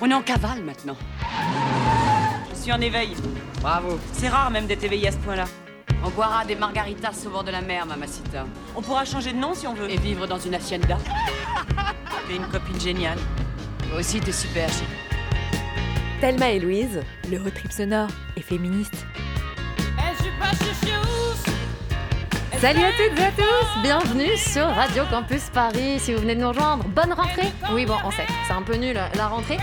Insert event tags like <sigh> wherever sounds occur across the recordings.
On est en cavale maintenant. Je suis en éveil. Bravo. C'est rare même d'être éveillé à ce point-là. On boira des margaritas au bord de la mer, mamacita. On pourra changer de nom si on veut. Et vivre dans une hacienda. T'es une copine géniale. Toi aussi, t'es super chic. Thelma et Louise, le road trip sonore et féministe. Salut à toutes et à tous, bienvenue sur Radio Campus Paris. Si vous venez de nous rejoindre, bonne rentrée. Oui, bon, on sait, c'est un peu nul la rentrée.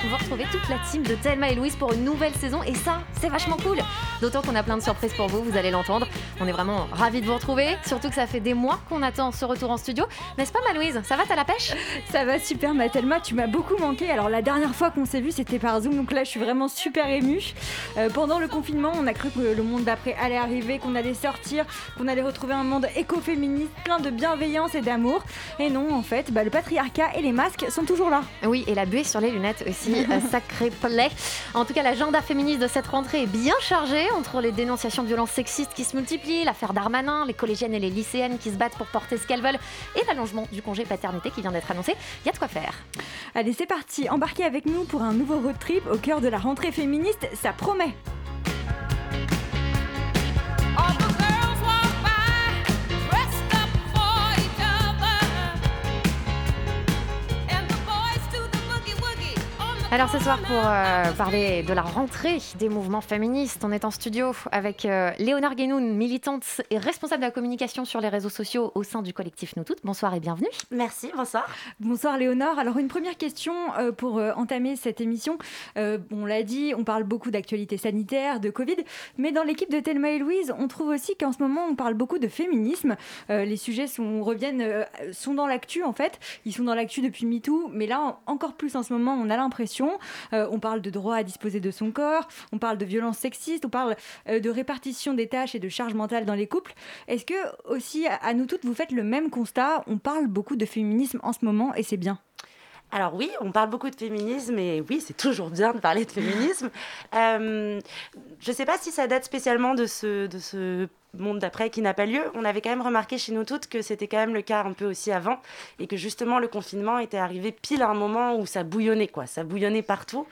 Temps, vous retrouvez toute la team de Thelma et Louise pour une nouvelle saison. Et ça, c'est vachement cool. D'autant qu'on a plein de surprises pour vous, vous allez l'entendre. On est vraiment ravis de vous retrouver. Surtout que ça fait des mois qu'on attend ce retour en studio. N'est-ce pas, ma Louise Ça va, t'as la pêche? Ça va super, ma Thelma, tu m'as beaucoup manqué. Alors, la dernière fois qu'on s'est vu, c'était par Zoom. Donc là, je suis vraiment super émue. Euh, pendant le confinement, on a cru que le monde d'après allait arriver, qu'on allait sortir, qu'on allait retrouver un monde écoféministe, plein de bienveillance et d'amour. Et non, en fait, bah, le patriarcat et les masques sont toujours là. Oui, et la buée sur les lunettes aussi, <laughs> sacré plaie. En tout cas, l'agenda féministe de cette rentrée est bien chargé entre les dénonciations de violences sexistes qui se multiplient, l'affaire Darmanin, les collégiennes et les lycéennes qui se battent pour porter ce qu'elles veulent et l'allongement du congé paternité qui vient d'être annoncé. Il y a de quoi faire. Allez, c'est parti, embarquez avec nous pour un nouveau road trip au cœur de la rentrée féministe, ça promet. Alors ce soir pour euh, parler de la rentrée des mouvements féministes, on est en studio avec euh, Léonore Guénoun, militante et responsable de la communication sur les réseaux sociaux au sein du collectif Nous Toutes. Bonsoir et bienvenue. Merci, bonsoir. Bonsoir Léonore. Alors une première question euh, pour euh, entamer cette émission. Euh, on l'a dit, on parle beaucoup d'actualité sanitaire, de Covid, mais dans l'équipe de Thelma et Louise, on trouve aussi qu'en ce moment on parle beaucoup de féminisme. Euh, les sujets sont, reviennent, euh, sont dans l'actu en fait. Ils sont dans l'actu depuis MeToo, mais là en- encore plus en ce moment, on a l'impression. Euh, on parle de droit à disposer de son corps, on parle de violences sexistes, on parle euh, de répartition des tâches et de charges mentales dans les couples. Est-ce que aussi à- à nous toutes vous faites le même constat? On parle beaucoup de féminisme en ce moment et c'est bien. Alors oui, on parle beaucoup de féminisme et oui, c'est toujours bien de parler de féminisme. <laughs> Euh, je ne sais pas si ça date spécialement de ce, de ce monde d'après qui n'a pas lieu. On avait quand même remarqué chez nous toutes que c'était quand même le cas un peu aussi avant et que justement le confinement était arrivé pile à un moment où ça bouillonnait quoi, ça bouillonnait partout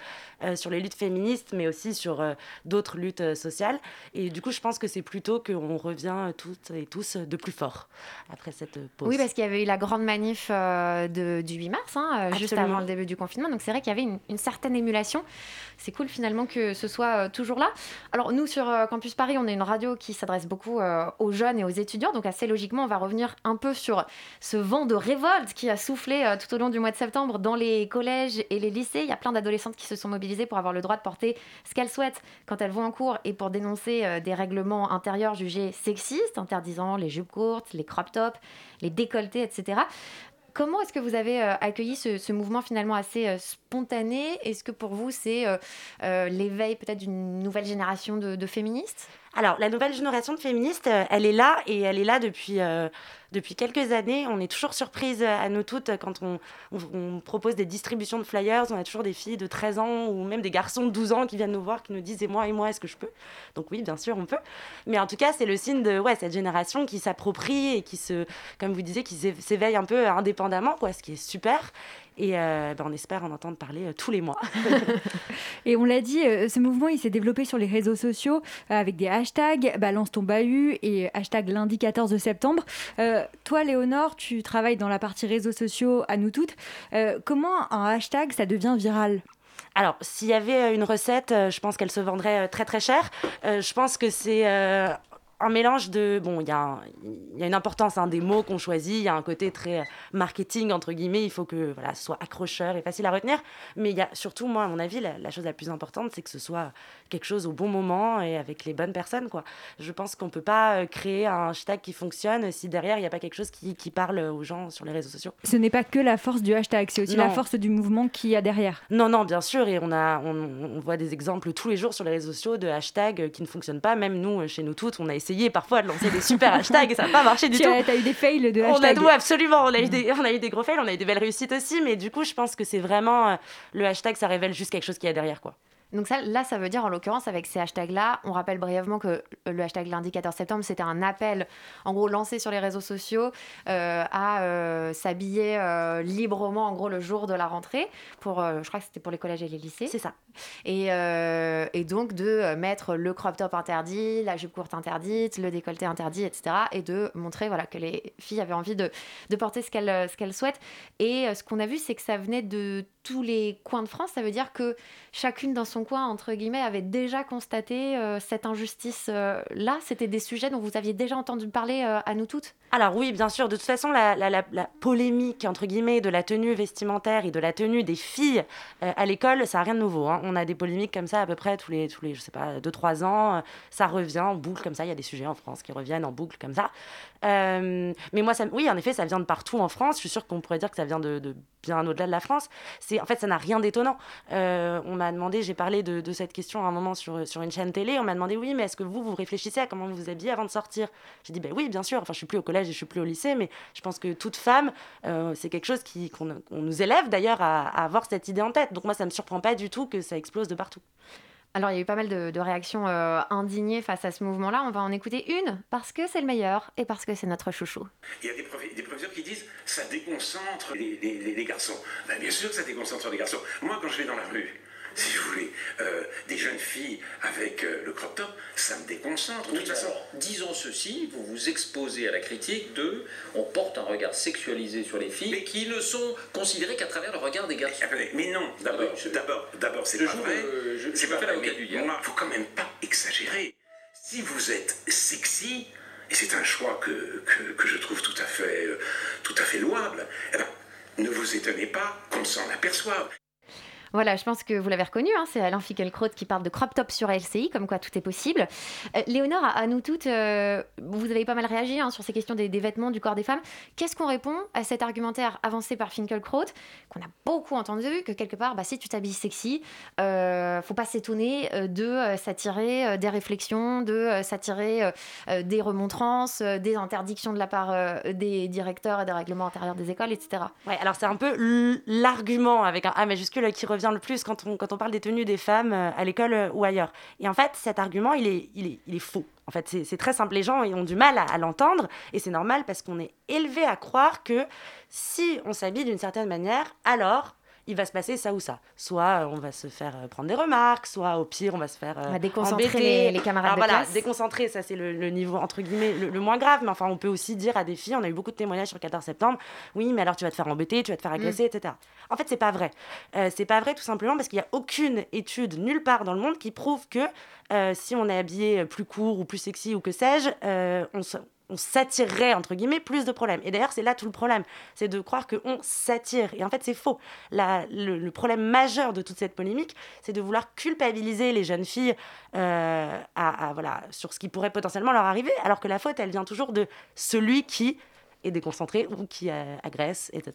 euh, sur les luttes féministes mais aussi sur euh, d'autres luttes euh, sociales et du coup je pense que c'est plutôt qu'on revient toutes et tous de plus fort après cette pause. Oui, parce qu'il y avait eu la grande manif de- du 8 mars, hein, juste avant le début du confinement. Donc c'est vrai qu'il y avait une, une certaine émulation. C'est cool finalement que ce soit toujours là. Alors nous, sur Campus Paris, on est une radio qui s'adresse beaucoup euh, aux jeunes et aux étudiants. Donc assez logiquement, on va revenir un peu sur ce vent de révolte qui a soufflé euh, tout au long du mois de septembre dans les collèges et les lycées. Il y a plein d'adolescentes qui se sont mobilisées pour avoir le droit de porter ce qu'elles souhaitent quand elles vont en cours et pour dénoncer euh, des règlements intérieurs jugés sexistes, interdisant les jupes courtes, les crop tops, les décolletés, etc. Comment est-ce que vous avez accueilli ce, mouvement finalement assez spontané? Est-ce que pour vous c'est l'éveil peut-être d'une nouvelle génération de féministes? Alors, la nouvelle génération de féministes, euh, elle est là et elle est là depuis, euh, depuis quelques années. On est toujours surprise euh, à nous toutes quand on, on- propose des distributions de flyers. On a toujours des filles de 13 ans ou même des garçons de 12 ans qui viennent nous voir, qui nous disent Et moi, et moi, est-ce que je peux? Donc, oui, bien sûr, on peut. Mais en tout cas, c'est le signe de ouais, cette génération qui s'approprie et qui se, comme vous disiez, qui s'é- s'éveille un peu indépendamment, quoi, ce qui est super. Et euh, ben, on espère en entendre parler euh, tous les mois. <laughs> Et on l'a dit, euh, ce mouvement il s'est développé sur les réseaux sociaux avec des hashtags balance ton bahut et hashtag lundi 14 septembre. Euh, toi, Léonore, tu travailles dans la partie réseaux sociaux à nous toutes. Comment un hashtag ça devient viral? Alors, s'il y avait une recette, je pense qu'elle se vendrait très très cher. Je pense que c'est un mélange de... Bon, il y, a y a une importance hein, des mots qu'on choisit, il y a un côté très euh, marketing, entre guillemets, il faut que voilà, ce soit accrocheur et facile à retenir. Mais il y a surtout, moi, à mon avis, la, la chose la plus importante, c'est que ce soit quelque chose au bon moment et avec les bonnes personnes. Quoi. Je pense qu'on ne peut pas euh, créer un hashtag qui fonctionne si derrière, il n'y a pas quelque chose qui, qui parle aux gens sur les réseaux sociaux. Ce n'est pas que la force du hashtag, c'est aussi la force du mouvement qu'il y a derrière. Non, non, bien sûr, et on, a, on, on voit des exemples tous les jours sur les réseaux sociaux de hashtags qui ne fonctionnent pas. Même nous, euh, chez nous toutes, on a essayé parfois de lancer des super <laughs> hashtags et ça n'a pas marché du Tu tout. as, t'as eu des fails de On a, absolument, on a, eu des, on a eu des gros fails, on a eu des belles réussites aussi, mais du coup, je pense que c'est vraiment euh, le hashtag, ça révèle juste quelque chose qu'il y a derrière, quoi. Donc ça, là, ça veut dire, en l'occurrence, avec ces hashtags-là, on rappelle brièvement que le hashtag lundi 14 septembre, c'était un appel, en gros, lancé sur les réseaux sociaux euh, à euh, s'habiller euh, librement, en gros, le jour de la rentrée. Pour, je crois que c'était pour les collèges et les lycées. C'est ça. Et, et donc de mettre le crop top interdit, la jupe courte interdite, le décolleté interdit, etc. Et de montrer voilà, que les filles avaient envie de, de porter ce qu'elles ce qu'elles souhaitent. Et ce qu'on a vu, c'est que ça venait de tous les coins de France. Ça veut dire que chacune dans son coin, entre guillemets, avait déjà constaté euh, cette injustice-là. C'était des sujets dont vous aviez déjà entendu parler euh, à nous toutes? Alors oui, bien sûr. De toute façon, la, polémique, entre guillemets, de la tenue vestimentaire et de la tenue des filles euh, à l'école, ça n'a rien de nouveau. hein. On a des polémiques comme ça à peu près tous les, tous les je sais pas, 2-3 ans. Euh, Ça revient en boucle comme ça. Il y a des sujets en France qui reviennent en boucle comme ça. Euh, mais moi, oui, en effet, ça vient de partout en France. Je suis sûre qu'on pourrait dire que ça vient de, de bien au-delà de la France. En fait, ça n'a rien d'étonnant. Euh, on m'a demandé, j'ai parlé de, de cette question à un moment sur, sur une chaîne télé. On m'a demandé, oui, mais est-ce que vous, vous réfléchissez à comment vous vous habillez avant de sortir? J'ai dit, ben oui, bien sûr. Enfin, je suis plus au collège et je suis plus au lycée, mais je pense que toute femme, euh, c'est quelque chose qui, qu'on, on nous élève d'ailleurs à, à avoir cette idée en tête. Donc moi, ça me surprend pas du tout que ça explose de partout. Alors, il y a eu pas mal de, de réactions euh, indignées face à ce mouvement-là. On va en écouter une parce que c'est le meilleur et parce que c'est notre chouchou. Il y a des, prof- des professeurs qui disent ça déconcentre les, les- les- les garçons. Ben, bien sûr que ça déconcentre les garçons. Moi, quand je vais dans la rue, <laughs> si vous voulez, euh, des jeunes filles avec euh, le crop top, ça me déconcentre. De toute mais façon, disons ceci, vous vous exposez à la critique de on porte un regard sexualisé sur les filles, mais qui ne sont considérées qu'à travers le regard des garçons. Attendez, mais non, d'abord, Alors, je- d'abord, d'abord, c'est pas vrai. je- c'est pas vrai. mais diable. moi, faut quand même pas exagérer. Si vous êtes sexy, et c'est un choix que, que, que je trouve tout à fait, euh, tout à fait louable, eh ben, ne vous étonnez pas qu'on s'en aperçoive. Voilà, je pense que vous l'avez reconnu, hein, c'est Alain Finkielkraut qui parle de crop top sur LCI, comme quoi tout est possible. Euh, Léonore, à, nous toutes, euh, vous avez pas mal réagi hein, sur ces questions des, vêtements, du corps des femmes. Qu'est-ce qu'on répond à cet argumentaire avancé par Finkielkraut, qu'on a beaucoup entendu, que quelque part, bah, si tu t'habilles sexy, euh, faut pas s'étonner euh, de s'attirer des réflexions, de s'attirer des remontrances, des interdictions de la part des directeurs et des règlements intérieurs des écoles, etc. Ouais, alors c'est un peu l'argument avec un A majuscule qui revient le plus quand on, quand on parle des tenues des femmes euh, à l'école euh, ou ailleurs. Et en fait, cet argument, il est, il est, il est faux. En fait, c'est très simple. Les gens ont du mal à l'entendre et c'est normal parce qu'on est élevé à croire que si on s'habille d'une certaine manière, alors il va se passer ça ou ça. Soit euh, on va se faire euh, prendre des remarques, soit au pire on va se faire euh, On va déconcentrer embêter. les- les camarades Alors de voilà, classe. déconcentrer, ça c'est le, le niveau entre guillemets le, le moins grave. Mais enfin, on peut aussi dire à des filles, on a eu beaucoup de témoignages sur le 14 septembre, oui, mais alors tu vas te faire embêter, tu vas te faire agresser, etc. En fait, c'est pas vrai. Euh, c'est pas vrai tout simplement parce qu'il n'y a aucune étude nulle part dans le monde qui prouve que euh, si on est habillé plus court ou plus sexy ou que sais-je, euh, on se- on s'attirerait, entre guillemets, plus de problèmes. Et d'ailleurs, c'est là tout le problème. C'est de croire qu'on s'attire. Et en fait, c'est faux. La- le, problème majeur de toute cette polémique, c'est de vouloir culpabiliser les jeunes filles euh, à, sur ce qui pourrait potentiellement leur arriver, alors que la faute, elle vient toujours de celui qui est déconcentré ou qui euh, agresse, etc.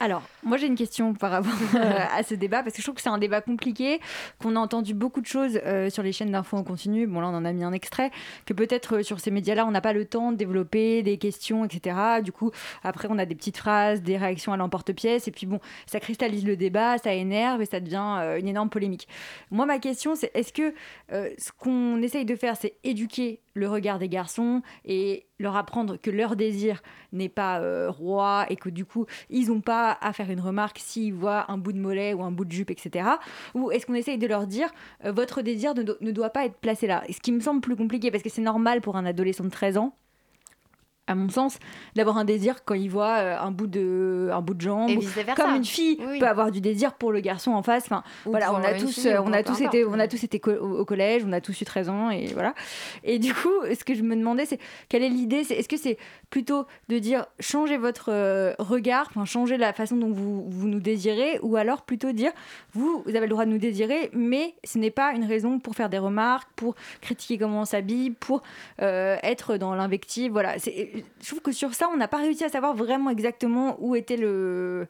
Alors, moi j'ai une question par rapport <laughs> euh, à ce débat, parce que je trouve que c'est un débat compliqué, qu'on a entendu beaucoup de choses euh, sur les chaînes d'infos en continu. Bon, là on en a mis un extrait, que peut-être euh, sur ces médias-là on n'a pas le temps de développer des questions, etc. Du coup, après on a des petites phrases, des réactions à l'emporte-pièce, et puis bon, ça cristallise le débat, ça énerve et ça devient euh, une énorme polémique. Moi, ma question c'est est-ce que ce qu'on essaye de faire, c'est éduquer le regard des garçons et leur apprendre que leur désir n'est pas euh, roi et que du coup ils n'ont pas à faire une remarque s'ils voient un bout de mollet ou un bout de jupe, etc. Ou est-ce qu'on essaye de leur dire euh, votre désir ne, ne doit pas être placé là? Ce qui me semble plus compliqué parce que c'est normal pour un adolescent de 13 ans à mon sens, d'avoir un désir quand il voit euh, un bout de, un bout de jambe. Comme une fille Oui, peut avoir du désir pour le garçon en face. Enfin, Ou voilà, on a tous, fille, euh, on a tous été, on a tous été co- au, collège, on a tous eu 13 ans et voilà. Et du coup, ce que je me demandais, c'est quelle est l'idée est-ce que c'est plutôt de dire changez votre euh, regard, enfin changer la façon dont vous, vous nous désirez, ou alors plutôt dire vous, vous avez le droit de nous désirer, mais ce n'est pas une raison pour faire des remarques, pour critiquer comment on s'habille, pour euh, être dans l'invective. Voilà, C'est- je trouve que sur ça, on n'a pas réussi à savoir vraiment exactement où était le,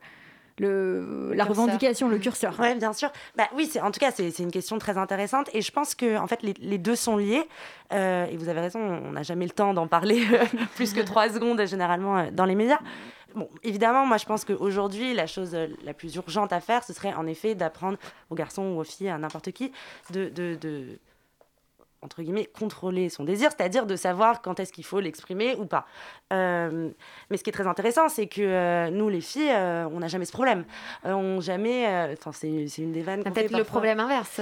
le, la curseur. revendication, le curseur. Oui, bien sûr. Bah, oui, c'est, en tout cas, c'est, une question très intéressante. Et je pense que en fait, les, les deux sont liés. Euh, et vous avez raison, on n'a jamais le temps d'en parler <laughs> plus que trois secondes, généralement, euh, dans les médias. bon, évidemment, moi je pense qu'aujourd'hui, la chose euh, la plus urgente à faire, ce serait en effet d'apprendre aux garçons ou aux filles, à n'importe qui, de, de, de entre guillemets, contrôler son désir, c'est-à-dire de savoir quand est-ce qu'il faut l'exprimer ou pas. Euh, mais ce qui est très intéressant, c'est que euh, nous, les filles, euh, on n'a jamais ce problème. on jamais. Enfin, c'est une des vannes. Peut-être le problème inverse.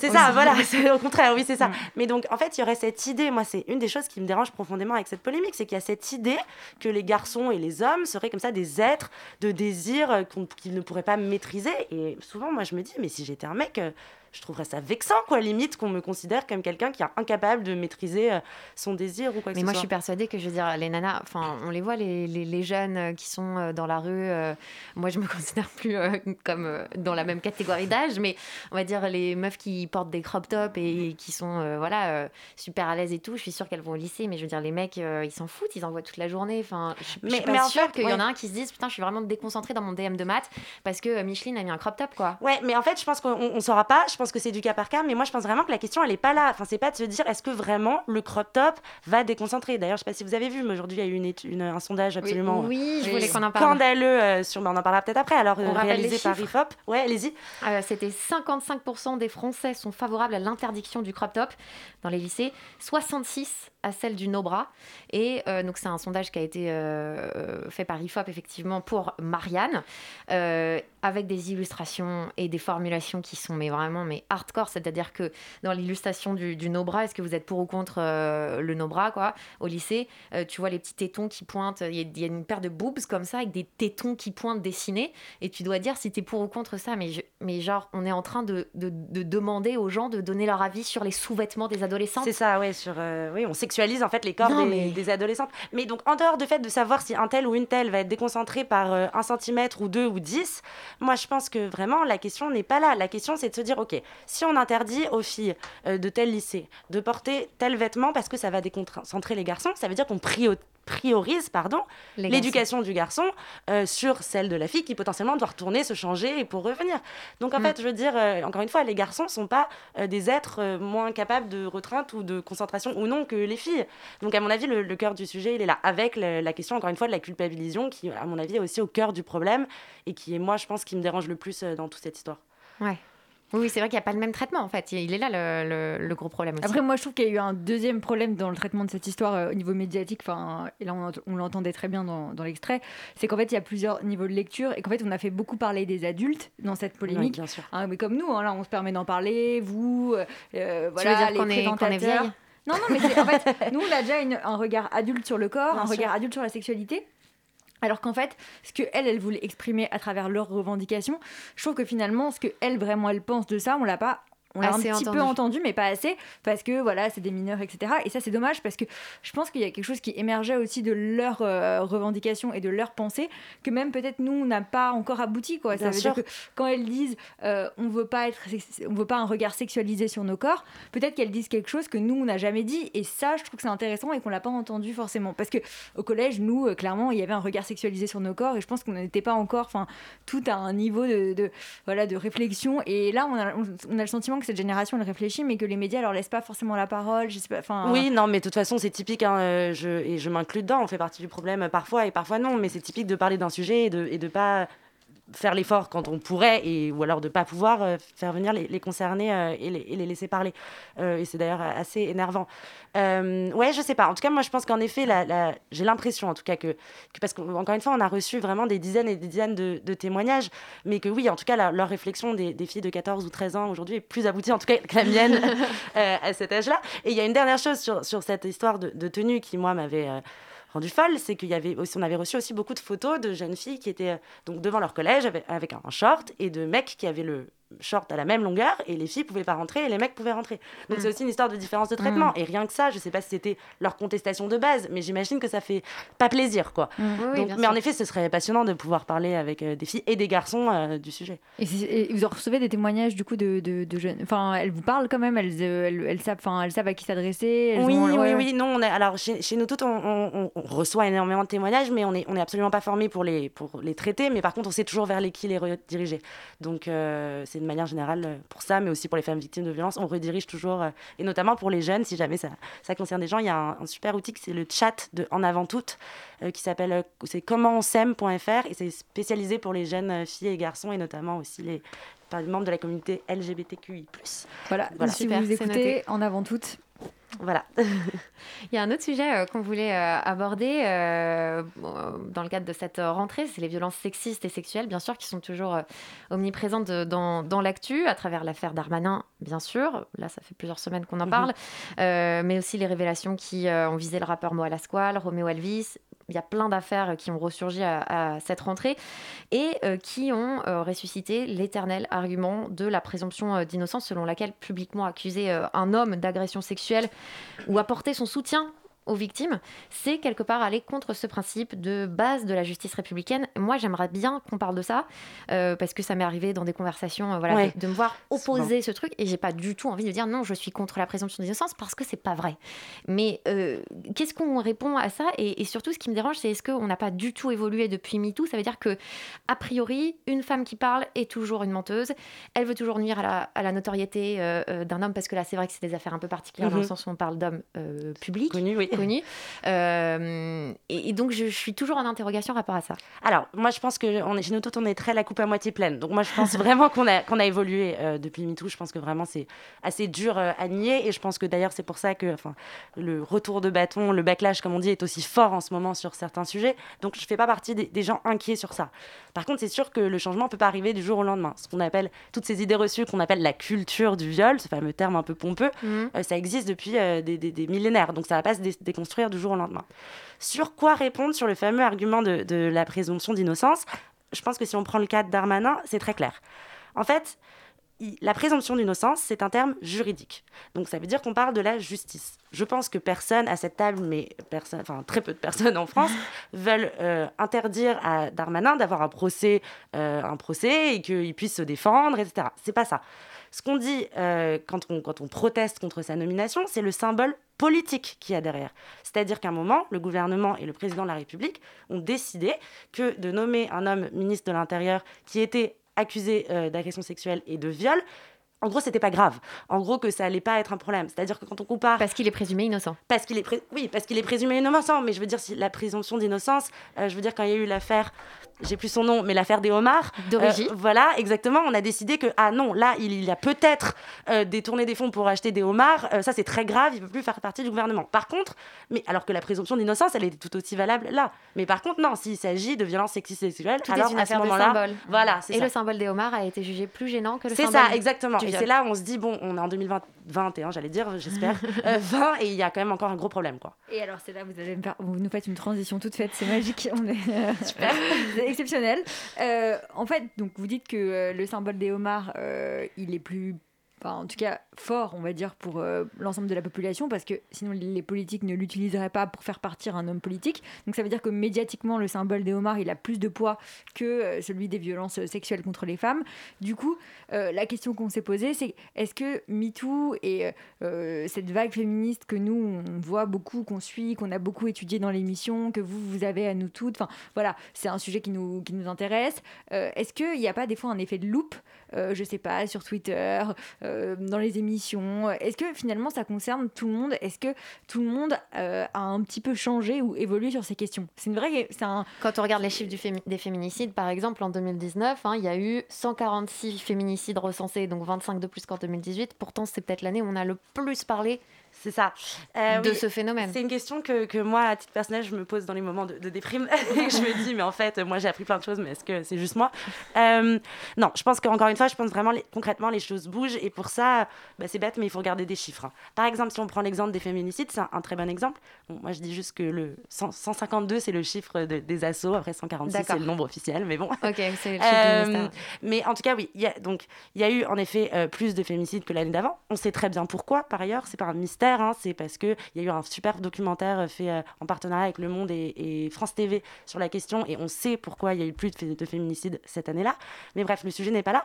c'est ça, voilà. Au contraire, oui, c'est ça. Mm. Mais donc, en fait, il y aurait cette idée. Moi, c'est une des choses qui me dérange profondément avec cette polémique, c'est qu'il y a cette idée que les garçons et les hommes seraient comme ça des êtres de désir qu'ils ne pourraient pas maîtriser. Et souvent, moi, je me dis, mais si j'étais un mec je trouverais ça vexant, quoi, limite, qu'on me considère comme quelqu'un qui est incapable de maîtriser euh, son désir ou quoi que Mais moi, je suis persuadée que, je veux dire, les nanas, enfin, on les voit, les, les, jeunes euh, qui sont euh, dans la rue. moi, je me <laughs> considère plus comme dans la même catégorie d'âge, mais on va dire les meufs qui portent des crop tops et qui sont, voilà, super à l'aise et tout. Je suis sûre qu'elles vont au lycée, mais je veux dire, les mecs, ils s'en foutent, ils en voient toute la journée. Enfin, je, mais, suis pas sûre qu'il y en a un qui se dise, putain, je suis vraiment déconcentrée dans mon DM de maths parce que Micheline a mis un crop top, quoi. Ouais, mais en fait, je pense qu'on ne saura pas. Je pense que c'est du cas par cas, mais moi je pense vraiment que la question elle est pas là. Enfin, c'est pas de se dire est-ce que vraiment le crop top va déconcentrer? D'ailleurs, je sais pas si vous avez vu, mais aujourd'hui il y a eu une, un sondage absolument oui, je voulais qu'on en parle. scandaleux euh, sur, ben, on en parlera peut-être après. Alors euh, réalisé par Ifop. Ouais, allez-y. Euh, c'était 55% des Français sont favorables à l'interdiction du crop top dans les lycées, 66 à celle du no-bras. Et euh, donc, c'est un sondage qui a été fait par IFOP, effectivement, pour Marianne, avec des illustrations et des formulations qui sont mais vraiment mais hardcore. C'est-à-dire que dans l'illustration du, du no-bras, est-ce que vous êtes pour ou contre le no-bras, quoi, au lycée Tu vois les petits tétons qui pointent, il y, a une paire de boobs comme ça, avec des tétons qui pointent dessinés, et tu dois dire si tu es pour ou contre ça. Mais, mais genre, on est en train de, de, de, demander aux gens de donner leur avis sur les sous-vêtements des adolescents. C'est ça, ouais, sur... oui, on sexualise en fait les corps des, mais... des, adolescentes. Mais donc en dehors du fait de savoir si un tel ou une telle va être déconcentré par euh, un centimètre ou deux ou dix, moi je pense que vraiment la question n'est pas là. La question c'est de se dire ok, si on interdit aux filles euh, de tel lycée de porter tel vêtement parce que ça va déconcentrer les garçons, ça veut dire qu'on priorise pardon l'éducation du garçon euh, sur celle de la fille qui potentiellement doit retourner se changer pour revenir. Donc en mm. fait, je veux dire encore une fois, les garçons sont pas des êtres moins capables de retreinte ou de concentration ou non que les filles. Donc, à mon avis, le, cœur du sujet, il est là, avec la question, encore une fois, de la culpabilisation, qui, à mon avis, est aussi au cœur du problème, et qui est, moi, je pense, qui me dérange le plus euh, dans toute cette histoire. Ouais. Oui, c'est vrai qu'il n'y a pas le même traitement en fait. Il est là le, le, gros problème aussi. Après, moi je trouve qu'il y a eu un deuxième problème dans le traitement de cette histoire euh, au niveau médiatique. Enfin, et là on, on l'entendait très bien dans, dans l'extrait. C'est qu'en fait il y a plusieurs niveaux de lecture et qu'en fait on a fait beaucoup parler des adultes dans cette polémique. bien sûr. Hein, mais comme nous, hein, là on se permet d'en parler. Vous, euh, voilà, tu veux dire qu'on est, qu est vieille non, non, mais en fait, nous, on a déjà un regard adulte sur le corps, un regard adulte sur la sexualité. Alors qu'en fait, ce que elle, elle voulait exprimer à travers leurs revendications, je trouve que finalement, ce que elle vraiment elle pense de ça, on l'a pas on l'a un petit peu entendu, mais pas assez, parce que voilà, c'est des mineurs, etc. Et ça, c'est dommage parce que je pense qu'il y a quelque chose qui émergeait aussi de leurs euh, revendications et de leurs pensées que même peut-être nous, on n'a pas encore abouti. Quoi. Ça veut dire que quand elles disent euh, on veut pas être, on veut pas un regard sexualisé sur nos corps, peut-être qu'elles disent quelque chose que nous, on n'a jamais dit. Et ça, je trouve que c'est intéressant et qu'on l'a pas entendu forcément. Parce que au collège, nous, euh, clairement, il y avait un regard sexualisé sur nos corps et je pense qu'on n'était pas encore, tout à un niveau de, voilà, de réflexion. Et là, on a, on a le sentiment que cette génération elle réfléchit, mais que les médias leur laissent pas forcément la parole. Oui, non, mais de toute façon, c'est typique. Hein, euh, je, et je m'inclus dedans. On fait partie du problème parfois et parfois non. Mais c'est typique de parler d'un sujet et de et de pas faire l'effort quand on pourrait, et, ou alors de ne pas pouvoir euh, faire venir les, les concernés euh, et, les, et, les, laisser parler. Euh, et c'est d'ailleurs assez énervant. ouais, je sais pas. En tout cas, moi, je pense qu'en effet, la, j'ai l'impression, en tout cas, que, que parce qu'encore une fois, on a reçu vraiment des dizaines et des dizaines de, de témoignages, mais que oui, en tout cas, leur réflexion des, des, filles de 14 ou 13 ans aujourd'hui est plus aboutie, en tout cas, que la mienne <laughs> à cet âge-là. Et il y a une dernière chose sur, sur cette histoire de, de tenue qui, moi, m'avait rendu folle, c'est qu'il y avait on avait reçu aussi beaucoup de photos de jeunes filles qui étaient euh, donc devant leur collège avec, avec un short et de mecs qui avaient le, short à la même longueur et les filles pouvaient pas rentrer et les mecs pouvaient rentrer. Donc mm. c'est aussi une histoire de différence de traitement. Mm. Et rien que ça, je sais pas si c'était leur contestation de base, mais j'imagine que ça fait pas plaisir quoi. Mm. mais en effet, ce serait passionnant de pouvoir parler avec euh, des filles et des garçons euh, du sujet. Et, vous en recevez des témoignages du coup de, de, jeunes. Enfin, elles vous parlent quand même, elles, euh, elles, savent, enfin, elles savent à qui s'adresser. Oui, oui, oui. Non, on est, alors chez, chez, nous toutes, on, on, reçoit énormément de témoignages, mais on est, on est absolument pas formé pour les, pour les traiter. Mais par contre, on sait toujours vers les qui les rediriger. Donc c'est c'est de manière générale pour ça, mais aussi pour les femmes victimes de violences. On redirige toujours, et notamment pour les jeunes, si jamais ça, ça concerne des gens, il y a un, super outil, c'est le chat de En Avant Toutes, qui s'appelle c'est commentonsaime.fr, et c'est spécialisé pour les jeunes filles et garçons, et notamment aussi les, par les membres de la communauté LGBTQI+. Voilà, voilà. si vous écoutez En Avant Toutes, voilà. Il y a un autre sujet euh, qu'on voulait euh, aborder euh, dans le cadre de cette rentrée, c'est les violences sexistes et sexuelles, bien sûr, qui sont toujours omniprésentes dans, dans l'actu, à travers l'affaire Darmanin, bien sûr. Là, ça fait plusieurs semaines qu'on en mhm. parle, mais aussi les révélations qui ont visé le rappeur Moa Lasquale, Roméo Elvis, il y a plein d'affaires qui ont ressurgi à, cette rentrée et euh, qui ont euh, ressuscité l'éternel argument de la présomption euh, d'innocence selon laquelle publiquement accuser un homme d'agression sexuelle ou apporter son soutien aux victimes, c'est quelque part aller contre ce principe de base de la justice républicaine. Moi, j'aimerais bien qu'on parle de ça, euh, parce que ça m'est arrivé dans des conversations euh, voilà, de, me voir opposer ce truc, et j'ai pas du tout envie de dire non, je suis contre la présomption d'innocence, parce que c'est pas vrai. Mais euh, qu'est-ce qu'on répond à ça? Et, surtout, ce qui me dérange, c'est est-ce qu'on n'a pas du tout évolué depuis MeToo? Ça veut dire que, a priori, une femme qui parle est toujours une menteuse, elle veut toujours nuire à la, notoriété d'un homme, parce que là, c'est vrai que c'est des affaires un peu particulières, dans le mhm. sens où on parle d'hommes publics. Connus, oui <laughs> euh, et, donc, je, suis toujours en interrogation par rapport à ça. Alors, moi, je pense que on est, chez nous, on est très la coupe à moitié pleine. Donc, moi, je pense <laughs> vraiment qu'on a, qu'on a évolué euh, depuis MeToo. Je pense que vraiment, c'est assez dur euh, à nier. Et je pense que d'ailleurs, c'est pour ça que enfin, le retour de bâton, le backlash, comme on dit, est aussi fort en ce moment sur certains sujets. Donc, je ne fais pas partie des, gens inquiets sur ça. Par contre, c'est sûr que le changement ne peut pas arriver du jour au lendemain. Ce qu'on appelle, toutes ces idées reçues qu'on appelle la culture du viol, ce fameux terme un peu pompeux, mmh. ça existe depuis des, des, millénaires. Donc, ça ne va pas se déconstruire du jour au lendemain. Sur quoi répondre sur le fameux argument de, la présomption d'innocence? Je pense que si on prend le cas de Darmanin, c'est très clair. En fait, la présomption d'innocence, c'est un terme juridique. Donc ça veut dire qu'on parle de la justice. Je pense que personne à cette table, mais personne, enfin très peu de personnes en France, <laughs> veulent euh, interdire à Darmanin d'avoir un procès, euh, un procès et qu'il puisse se défendre, etc. C'est pas ça. Ce qu'on dit euh, quand, on, quand on proteste contre sa nomination, c'est le symbole politique qu'il y a derrière. C'est-à-dire qu'à un moment, le gouvernement et le président de la République ont décidé que de nommer un homme ministre de l'Intérieur qui était accusé euh, d'agression sexuelle et de viol, en gros, c'était pas grave. En gros, que ça allait pas être un problème. C'est-à-dire que quand on compare. Parce qu'il est présumé innocent. Parce qu'il est oui, parce qu'il est présumé innocent. Mais je veux dire, si la présomption d'innocence, euh, je veux dire quand il y a eu l'affaire j'ai plus son nom, mais l'affaire des homards. D'origine. Euh, voilà, exactement. On a décidé que, ah non, là, il, y a peut-être euh, détourné des fonds pour acheter des homards. Euh, ça, c'est très grave, il ne peut plus faire partie du gouvernement. Par contre, mais alors que la présomption d'innocence, elle est tout aussi valable là. Mais par contre, non, s'il s'agit de violences sexistes et sexuelles, tout alors est une affaire de symbole. Voilà, Et le symbole des homards a été jugé plus gênant que le symbole. C'est ça, exactement. Et c'est là où on se dit, bon, on est en 2021, j'allais dire, j'espère, <laughs> 20, et il y a quand même encore un gros problème, quoi. Et alors, c'est là, vous allez me faire, vous nous faites une transition toute faite, c'est magique, on est super, <laughs> <laughs> exceptionnel. Euh, en fait, donc vous dites que euh, le symbole des homards, euh, il est plus en tout cas fort, on va dire, pour euh, l'ensemble de la population, parce que sinon les politiques ne l'utiliseraient pas pour faire partir un homme politique. Donc ça veut dire que médiatiquement, le symbole des homards, il a plus de poids que euh, celui des violences sexuelles contre les femmes. Du coup, euh, la question qu'on s'est posée, c'est est-ce que MeToo et cette vague féministe que nous, on voit beaucoup, qu'on suit, qu'on a beaucoup étudié dans l'émission, que vous, vous avez à nous toutes, enfin voilà, c'est un sujet qui nous, qui nous intéresse. est-ce qu'il n'y a pas des fois un effet de loupe, je sais pas, sur Twitter euh, dans les émissions Est-ce que finalement ça concerne tout le monde? Est-ce que tout le monde euh, a un petit peu changé ou évolué sur ces questions? C'est une vraie. Un... Quand on regarde les chiffres des féminicides, par exemple, en 2019, hein, il y a eu 146 féminicides recensés, donc 25 de plus qu'en 2018. Pourtant, c'est peut-être l'année où on a le plus parlé c'est ça. Euh, de ce phénomène. C'est une question que, que, moi, à titre personnel, je me pose dans les moments de, déprime. <laughs> et je me dis, mais en fait, moi, j'ai appris plein de choses, mais est-ce que c'est juste moi? Euh, Non, je pense qu'encore une fois, je pense vraiment les, concrètement, les choses bougent. Et pour ça, bah, c'est bête, mais il faut regarder des chiffres. Hein. Par exemple, si on prend l'exemple des féminicides, c'est un, très bon exemple. moi, je dis juste que le 152, c'est le chiffre des assauts. Après, 146, c'est le nombre officiel. Mais bon. Ok, c'est le <laughs> chiffre euh, Mais en tout cas, oui. Y a, donc, il y a eu en effet plus de féminicides que l'année d'avant. On sait très bien pourquoi, par ailleurs. C'est pas un mystère Hein, c'est parce qu'il y a eu un super documentaire fait euh, en partenariat avec Le Monde et, France TV sur la question, et on sait pourquoi il y a eu plus de, de féminicides cette année-là. Mais bref, le sujet n'est pas là.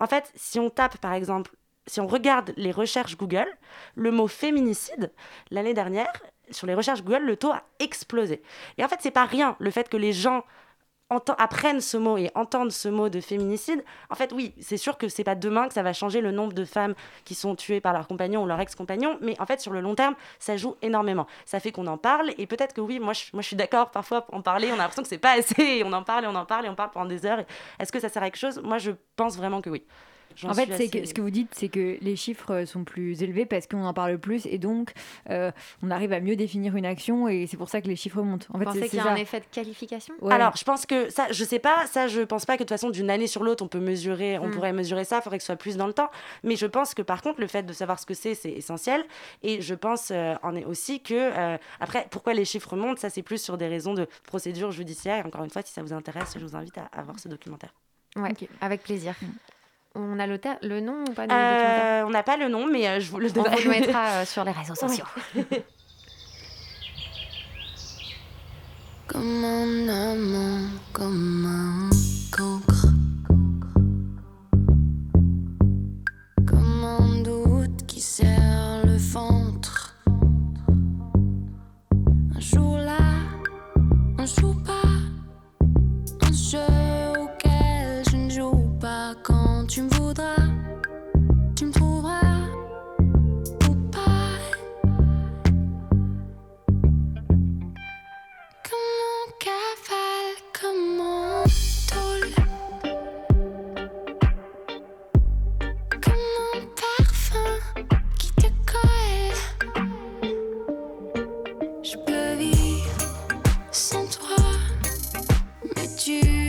En fait, si on tape, par exemple, si on regarde les recherches Google, le mot féminicide, l'année dernière, sur les recherches Google, le taux a explosé. Et en fait, c'est pas rien, le fait que les gens apprennent ce mot et entendent ce mot de féminicide, en fait, oui, c'est sûr que c'est pas demain que ça va changer le nombre de femmes qui sont tuées par leur compagnon ou leur ex-compagnon, mais en fait, sur le long terme, ça joue énormément. Ça fait qu'on en parle, et peut-être que oui, moi je, moi, je suis d'accord parfois en parler, on a l'impression que c'est pas assez, et on en parle et on en parle et on parle pendant des heures. Est-ce que ça sert à quelque chose? Moi, je pense vraiment que oui. En fait, que, ce que vous dites, c'est que les chiffres sont plus élevés parce qu'on en parle plus et donc euh, on arrive à mieux définir une action et c'est pour ça que les chiffres montent. En fait, Vous pensez qu'il y a un effet de qualification? Alors, je pense que ça, je sais pas, ça, je pense pas que de toute façon d'une année sur l'autre on peut mesurer, on hmm. pourrait mesurer ça. Il faudrait que ce soit plus dans le temps. Mais je pense que par contre, le fait de savoir ce que c'est, c'est essentiel. Et je pense euh, en est aussi que euh, après, pourquoi les chiffres montent, ça c'est plus sur des raisons de procédure judiciaire. Et encore une fois, si ça vous intéresse, je vous invite à, voir ce documentaire. Ouais, avec plaisir. On a le, le nom ou pas euh, On n'a pas le nom, mais euh, je vous le donnerai. On vous le mettra euh, <laughs> sur les réseaux sociaux. <laughs> comme un amant, comme un cancre. Comme un doute qui serre le ventre. Un jour là, un jour tu me voudras, tu me trouveras ou pas. Comme mon cavale, comme mon tôle. Comme mon parfum qui te colle. Je peux vivre sans toi, mais tu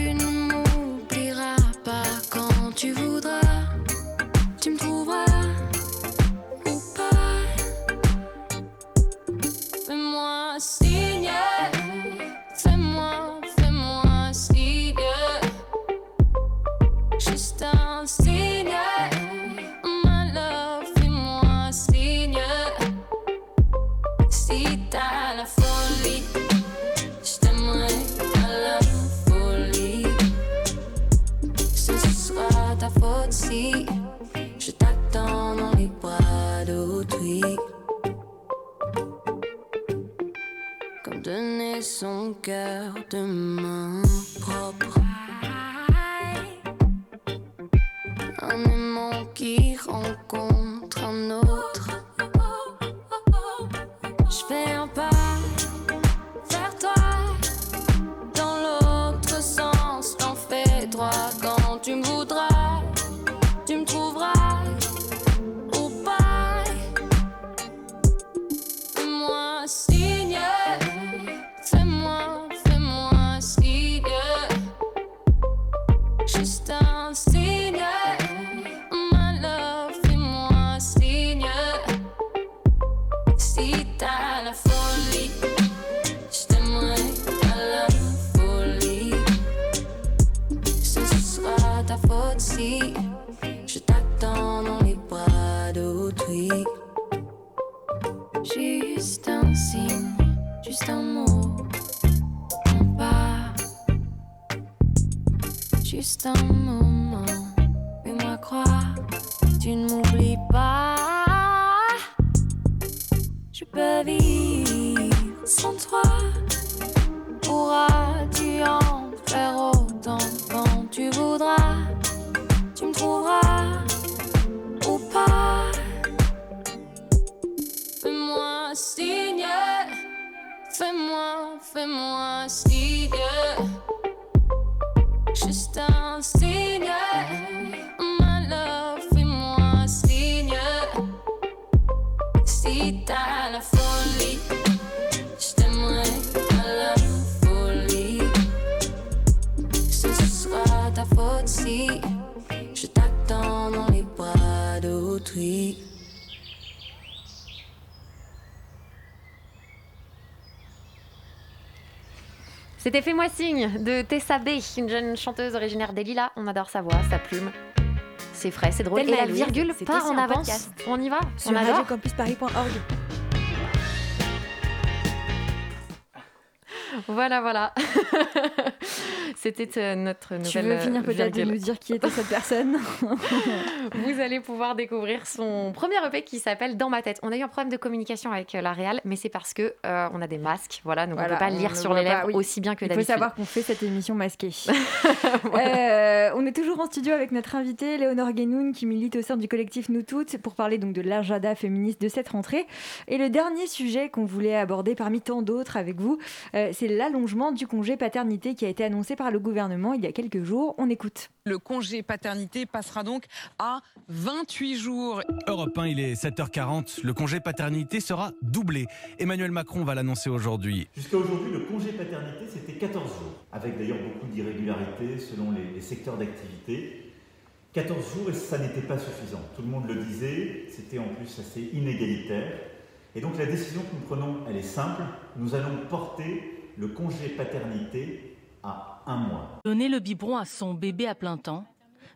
Juste un moment, fais-moi croire, tu ne m'oublies pas. Je peux vivre sans toi. Pourras-tu en faire autant quand tu voudras? Tu me trouveras ou pas? Fais-moi signe, fais-moi, fais-moi signe. C'était Fais-moi signe de Tessa B, une jeune chanteuse originaire des Lilas. On adore sa voix, sa plume. C'est frais, c'est drôle. Et la virgule c'est part en avance. podcast. On y va? Sur On adore? radiocampusparis.org. Voilà, voilà. <laughs> C'était euh, notre nouvelle. Tu veux finir peut-être de nous dire qui était cette personne <laughs> Vous allez pouvoir découvrir son premier EP qui s'appelle Dans ma tête. On a eu un problème de communication avec la Réal, mais c'est parce que euh, on a des masques, voilà, donc Voilà, on peut pas lire sur les lèvres pas, oui. aussi bien que Il faut d'habitude. savoir qu'on fait cette émission masquée. <laughs> Euh, on est toujours en studio avec notre invitée Léonore Guénoun qui milite au sein du collectif Nous Toutes pour parler donc de l'agenda féministe de cette rentrée. Et le dernier sujet qu'on voulait aborder parmi tant d'autres avec vous, euh, c'est l'allongement du congé paternité qui a été annoncé par le gouvernement il y a quelques jours. On écoute. Le congé paternité passera donc à 28 jours. Europe 1, il est 7h40. Le congé paternité sera doublé. Emmanuel Macron va l'annoncer aujourd'hui. Jusqu'à aujourd'hui, le congé paternité, c'était 14 jours, avec d'ailleurs beaucoup d'irrégularités selon les, les secteurs d'activité. 14 jours et ça n'était pas suffisant. Tout le monde le disait, c'était en plus assez inégalitaire. Et donc la décision que nous prenons, elle est simple. Nous allons porter le congé paternité à un mois. Donner le biberon à son bébé à plein temps,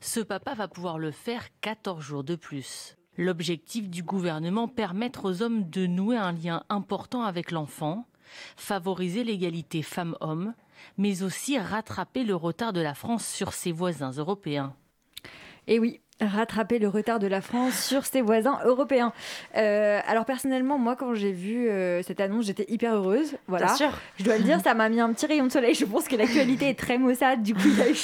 ce papa va pouvoir le faire 14 jours de plus. L'objectif du gouvernement, permettre aux hommes de nouer un lien important avec l'enfant, favoriser l'égalité femmes-hommes, mais aussi rattraper le retard de la France sur ses voisins européens. Et oui, rattraper le retard de la France sur ses voisins européens. Euh, alors personnellement, moi, quand j'ai vu euh, cette annonce, j'étais hyper heureuse. Voilà. Bien sûr. Je dois le dire, ça m'a mis un petit rayon de soleil. Je pense que l'actualité est très maussade. Du coup, il y a eu,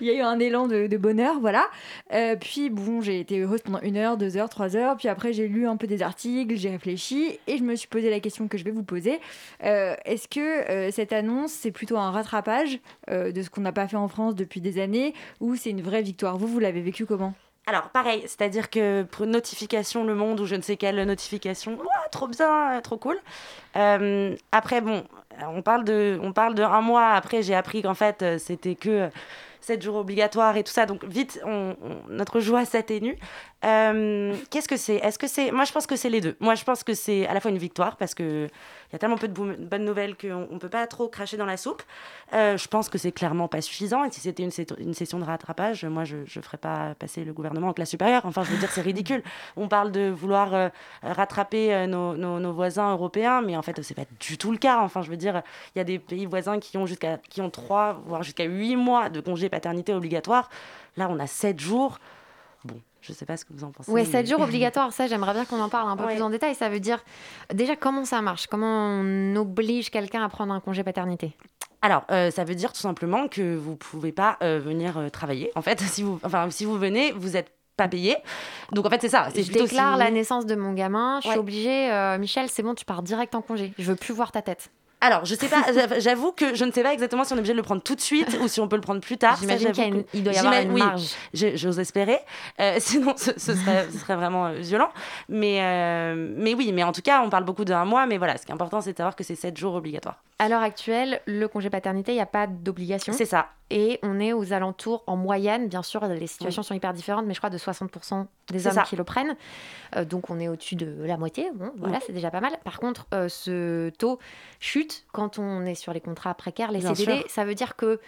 il y a eu un élan de, de bonheur. Voilà. Euh, puis, bon, j'ai été heureuse pendant une heure, deux heures, trois heures. Puis après, j'ai lu un peu des articles, j'ai réfléchi et je me suis posé la question que je vais vous poser. Est-ce que cette annonce, c'est plutôt un rattrapage de ce qu'on n'a pas fait en France depuis des années ou c'est une vraie victoire? Vous, vous l'avez vécu comment? Alors, pareil, c'est-à-dire que pour notification Le Monde ou je ne sais quelle notification, ouah, trop bien, euh, trop cool. Euh, après, bon, on parle, de, on parle de un mois. Après, j'ai appris qu'en fait, euh, c'était que 7 jours obligatoires et tout ça. Donc, vite, on- notre joie s'atténue. Euh, Qu'est-ce que c'est? Est-ce que c'est. Moi, je pense que c'est les deux. Moi, je pense que c'est à la fois une victoire parce qu'il y a tellement peu de bonnes nouvelles qu'on ne peut pas trop cracher dans la soupe. Euh, je pense que c'est clairement pas suffisant. Et si c'était une, session de rattrapage, moi, je ne ferais pas passer le gouvernement en classe supérieure. Enfin, je veux dire, c'est ridicule. On parle de vouloir euh, rattraper euh, nos, nos- nos voisins européens, mais en fait, c'est pas du tout le cas. Enfin, je veux dire, il y a des pays voisins qui ont jusqu'à qui ont trois, voire jusqu'à huit mois de congé paternité obligatoire. Là, on a sept jours. Je sais pas ce que vous en pensez. Ouais, mais- 7 jours <laughs> obligatoires, ça j'aimerais bien qu'on en parle un peu Ouais. plus en détail. Ça veut dire déjà comment ça marche, comment on oblige quelqu'un à prendre un congé paternité? Alors, euh, ça veut dire tout simplement que vous pouvez pas euh, venir euh, travailler. En fait, <laughs> si vous, enfin, si vous venez, vous êtes pas payé. Donc en fait, c'est ça. C'est Je si déclare vous la naissance de mon gamin, je suis Ouais. obligée, euh, Michel, c'est bon, tu pars direct en congé. Je veux plus voir ta tête. Alors, je sais pas. <laughs> j'av- J'avoue que je ne sais pas exactement si on est obligé de le prendre tout de suite ou si on peut le prendre plus tard. J'imagine qu'il doit y avoir une oui, marge. je- J'ose espérer. Euh, <laughs> sinon, ce, ce serait, ce serait vraiment euh, violent. Mais, euh, mais oui, mais en tout cas, on parle beaucoup d'un mois. Mais voilà, ce qui est important, c'est de savoir que c'est 7 jours obligatoires. À l'heure actuelle, le congé paternité, il n'y a pas d'obligation. C'est ça. Et on est aux alentours, en moyenne, bien sûr, les situations sont hyper différentes, mais je crois de 60% des hommes ça. qui le prennent. Euh, donc on est au-dessus de la moitié. Bon, voilà, c'est déjà pas mal. Par contre, euh, ce taux chute quand on est sur les contrats précaires, les Bien CDD. sûr. Ça veut dire que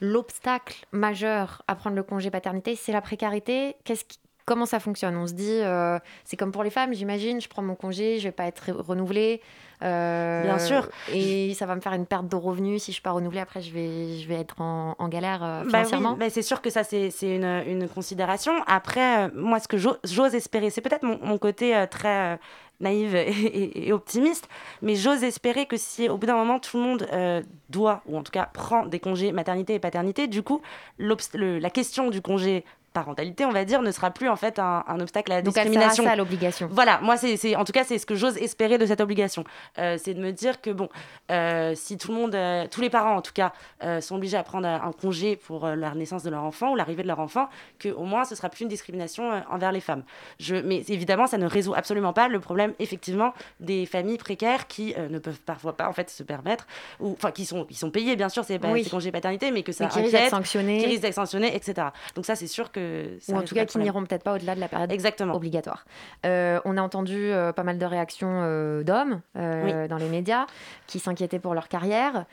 l'obstacle majeur à prendre le congé paternité, c'est la précarité. Qu'est-ce qui- Comment ça fonctionne On se dit, euh, c'est comme pour les femmes, j'imagine, je prends mon congé, je vais pas être renouvelée. euh, Bien sûr. Et ça va me faire une perte de revenus. Si je suis pas renouvelée, après, je vais, je vais être en, en galère euh, Bah oui, financièrement. mais c'est sûr que ça, c'est c'est une, une considération. Après, moi, ce que j'o- j'ose espérer, c'est peut-être mon, mon côté très naïve et, et- et optimiste, mais j'ose espérer que si au bout d'un moment, tout le monde euh, doit, ou en tout cas prend des congés maternité et paternité, du coup, le- la question du congé parentalité, on va dire, ne sera plus en fait un, un obstacle à la Donc elle sert à discrimination. l'obligation. Voilà, moi, c'est, c'est- en tout cas, c'est ce que j'ose espérer de cette obligation. Euh, c'est de me dire que, bon, euh, si tout le monde, euh, tous les parents en tout cas, sont obligés à prendre un congé pour la naissance de leur enfant ou l'arrivée de leur enfant, qu'au moins ce sera plus une discrimination envers les femmes. Je, mais évidemment, ça ne résout absolument pas le problème, effectivement, des familles précaires qui ne peuvent parfois pas en fait se permettre, ou enfin qui sont, qui sont payés, bien sûr, c'est pas Oui. ces congés paternité, mais que ça Mais qui risquent d'être sanctionnés. qui risquent d'être sanctionnés, etc. Donc ça, c'est sûr que ça Ou en tout cas qui n'iront peut-être pas au-delà de la période Exactement. obligatoire. Euh, on a entendu euh, pas mal de réactions euh, d'hommes dans les médias qui s'inquiétaient pour leur carrière.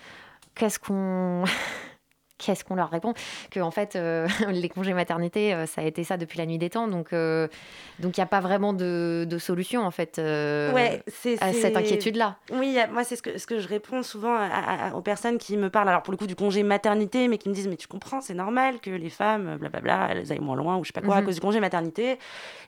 Qu'est-ce qu'on qu'est-ce qu'on leur répond? Que en fait, euh, <laughs> les congés maternité, euh, ça a été ça depuis la nuit des temps, donc euh, donc il n'y a pas vraiment de, de solution en fait ouais, à cette inquiétude-là. Oui, moi c'est ce que, ce que je réponds souvent à, aux personnes qui me parlent, alors pour le coup du congé maternité, mais qui me disent mais tu comprends, c'est normal que les femmes, blablabla, elles aillent moins loin ou je sais pas quoi à mhm. cause du congé maternité.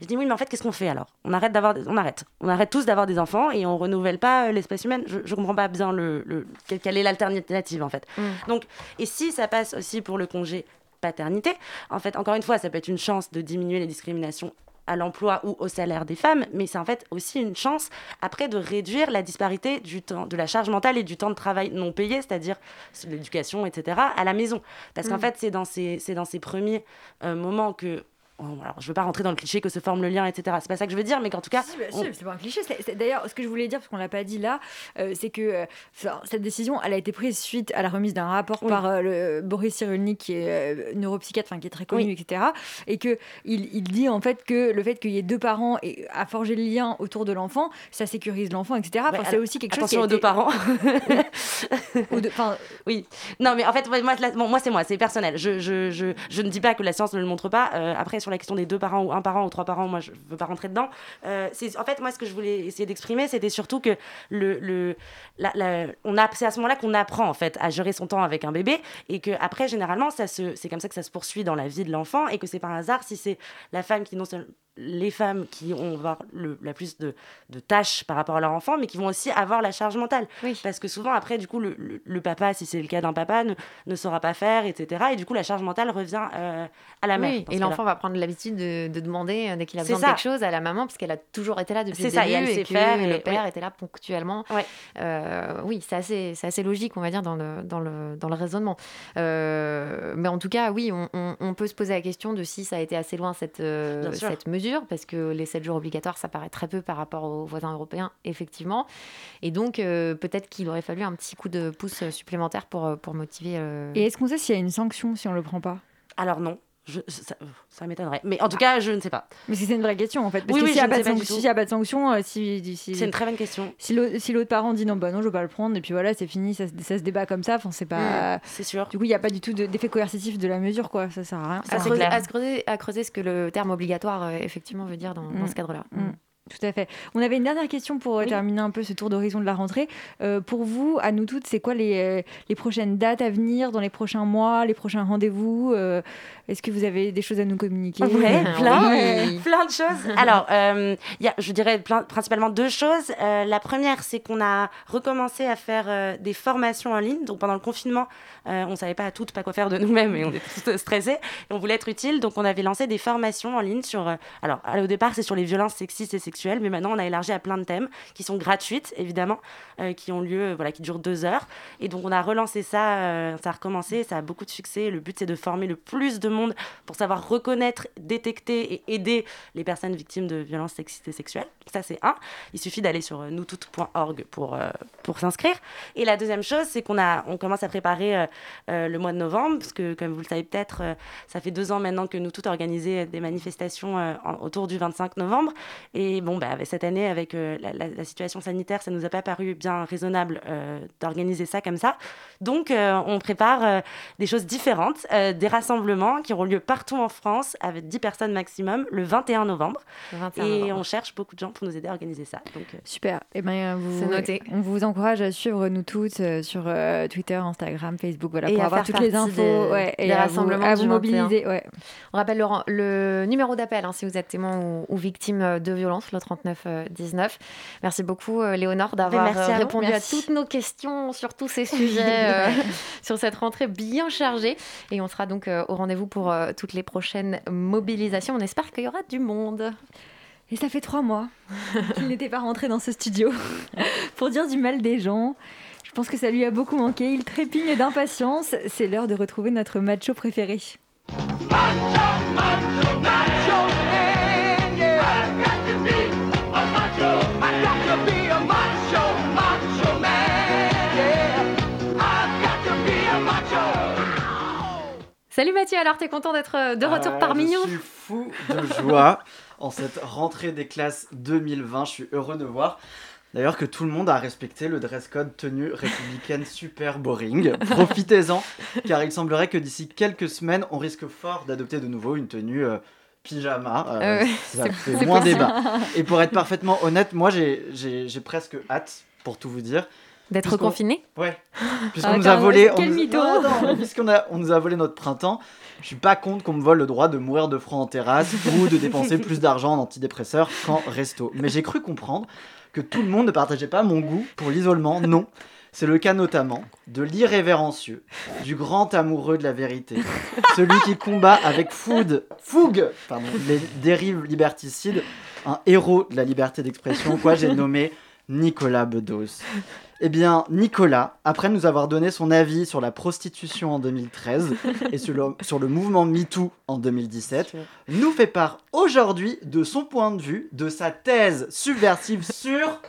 Je dis oui, mais en fait qu'est-ce qu'on fait alors? On arrête d'avoir, on arrête, on arrête tous d'avoir des enfants et on renouvelle pas l'espèce humaine. Je, je comprends pas bien le, le quelle est l'alternative en fait. Mm. Donc et si ça passe aussi pour le congé paternité. En fait, encore une fois, ça peut être une chance de diminuer les discriminations à l'emploi ou au salaire des femmes, mais c'est en fait aussi une chance après de réduire la disparité du temps, de la charge mentale et du temps de travail non payé, c'est-à-dire l'éducation, etc., à la maison. Parce qu'en mm. fait, c'est dans ces, dans ces premiers euh, moments que alors, je veux pas rentrer dans le cliché que se forme le lien, etc. C'est pas ça que je veux dire, mais qu'en tout cas. Si, c'est pas un cliché. D'ailleurs, ce que je voulais dire, parce qu'on l'a pas dit là, euh, c'est que euh, cette décision, elle a été prise suite à la remise d'un rapport par euh, le Boris Cyrulnik, qui est neuropsychiatre, qui est très connu, etc. Et que il, il, dit en fait que le fait qu'il y ait deux parents et à forger le lien autour de l'enfant, ça sécurise l'enfant, etc. c'est aussi quelque chose qui. Attention aux deux parents. <laughs> Oui. Non, mais en fait, moi, moi c'est moi, c'est personnel. Je, je, je, je, ne dis pas que la science ne le montre pas. après, sur la question des deux parents ou un parent ou trois parents, moi je veux pas rentrer dedans. Euh, en fait moi ce que je voulais essayer d'exprimer, c'était surtout que le, le on a c'est à ce moment-là qu'on apprend en fait à gérer son temps avec un bébé et que après généralement ça se c'est comme ça que ça se poursuit dans la vie de l'enfant et que c'est par hasard si c'est la femme qui non seulement les femmes qui ont avoir le, la plus de, de, tâches par rapport à leur enfant, mais qui vont aussi avoir la charge mentale. Parce que souvent, après, du coup, le, le, papa, si c'est le cas d'un papa, ne, ne, saura pas faire, etc. Et du coup, la charge mentale revient euh, à la mère. et l'enfant va prendre l'habitude de, de, demander, euh, dès qu'il a besoin de quelque chose, à la maman, parce qu'elle a toujours été là depuis le début. Ça, et, elle sait que faire, et le père était là ponctuellement. Euh, oui, c'est assez, assez logique, on va dire, dans le, dans le, dans le raisonnement. mais en tout cas, oui, on, on, on, peut se poser la question de si ça a été assez loin, cette, cette mesure parce que les 7 jours obligatoires, ça paraît très peu par rapport aux voisins européens, effectivement. Et donc, euh, peut-être qu'il aurait fallu un petit coup de pouce supplémentaire pour, euh, pour motiver. Euh, Et est-ce qu'on sait s'il y a une sanction si on le prend pas? Alors non. Je, ça, m'étonnerait. Mais en tout cas, je ne sais pas. Mais c'est une vraie question, en fait. Parce oui, que s'il n'y a, pas de sanction, si, c'est une très bonne question. Si l'autre parent dit non, bah non, je ne veux pas le prendre, et puis voilà, c'est fini, ça, ça, se débat comme ça, enfin, c'est pas. Mmh, c'est sûr. Du coup, il n'y a pas du tout d'effet coercitif de la mesure, quoi. Ça sert à rien. À, creuser, à, creuser, à, creuser, ce que le terme obligatoire, euh, effectivement, veut dire dans, dans mmh. ce cadre-là. Mmh. Tout à fait. On avait une dernière question pour euh, terminer un peu ce tour d'horizon de la rentrée. Euh, pour vous, à nous toutes, c'est quoi les, euh, les, prochaines dates à venir dans les prochains mois, les prochains rendez-vous Est-ce que vous avez des choses à nous communiquer? Oui, plein, plein de choses. <laughs> Alors, y a, je dirais principalement deux choses. la première, c'est qu'on a recommencé à faire des formations en ligne. Donc, pendant le confinement, on ne savait pas à toutes pas quoi faire de nous-mêmes et on était tous stressés. Et on voulait être utile. Donc, on avait lancé des formations en ligne sur. alors, au départ, c'est sur les violences sexistes et sexuelles mais maintenant on a élargi à plein de thèmes qui sont gratuites, évidemment, euh, qui ont lieu, voilà, qui durent deux heures. Et donc on a relancé ça, euh, ça a recommencé, ça a beaucoup de succès. Le but c'est de former le plus de monde pour savoir reconnaître, détecter et aider les personnes victimes de violences sexistes et sexuelles. Ça c'est un. Il suffit d'aller sur euh, noustout.org pour, pour s'inscrire. Et la deuxième chose, c'est qu'on on commence à préparer le mois de novembre, parce que comme vous le savez peut-être, ça fait deux ans maintenant que nous toutes organisé des manifestations autour du 25 novembre. Et bon, bah, cette année, avec euh, la, situation sanitaire, ça nous a pas paru bien raisonnable euh, d'organiser ça comme ça. Donc, euh, on prépare des choses différentes, des rassemblements qui auront lieu partout en France avec 10 personnes maximum le 21 novembre. et on cherche beaucoup de gens pour nous aider à organiser ça. Donc, Super. Et eh ben, vous, noté. On vous encourage à suivre nous toutes sur Twitter, Instagram, Facebook, voilà, pour avoir toutes les infos ouais, et à rassemblements vous, mobiliser. Ouais. On rappelle le, le numéro d'appel hein, si vous êtes témoin ou, ou victime de violence 3919. Merci beaucoup, euh, Léonore, d'avoir euh, répondu à toutes nos questions sur tous ces <laughs> sujets, euh, <laughs> sur cette rentrée bien chargée. Et on sera donc au rendez-vous pour toutes les prochaines mobilisations. On espère qu'il y aura du monde. Et ça fait trois mois <laughs> qu'il n'était pas rentré dans ce studio pour dire du mal des gens. Je pense que ça lui a beaucoup manqué. Il trépigne d'impatience. C'est l'heure de retrouver notre macho préféré. Salut Mathieu, alors t'es content d'être euh, de retour parmi nous Je suis fou de joie <laughs> en cette rentrée des classes 2020, je suis heureux de voir D'ailleurs que tout le monde a respecté le dress code tenue républicaine <laughs> super boring. Profitez-en, car il semblerait que d'ici quelques semaines, on risque fort d'adopter de nouveau une tenue euh, pyjama. Euh, Euh, ouais, ça fait moins débat. Et pour être parfaitement honnête, moi j'ai presque hâte, pour tout vous dire. D'être Puisqu'on- confiné Ouais. Puisqu'on Ah, nous a volé. quel on nous- mytho. Non, non, mais puisqu'on a, on nous a volé notre printemps, je suis pas contre qu'on me vole le droit de mourir de froid en terrasse <laughs> ou de dépenser plus d'argent en antidépresseurs qu'en resto. Mais j'ai cru comprendre que tout le monde ne partageait pas mon goût pour l'isolement. Non. C'est le cas notamment de l'irrévérencieux, du grand amoureux de la vérité, celui qui combat avec food, fougue pardon, les dérives liberticides, un héros de la liberté d'expression, quoi j'ai nommé Nicolas Bedos. Eh bien, Nicolas, après nous avoir donné son avis sur la prostitution en 2013 <laughs> et sur le, sur le mouvement MeToo en 2017, nous fait part aujourd'hui de son point de vue, de sa thèse subversive sur <laughs>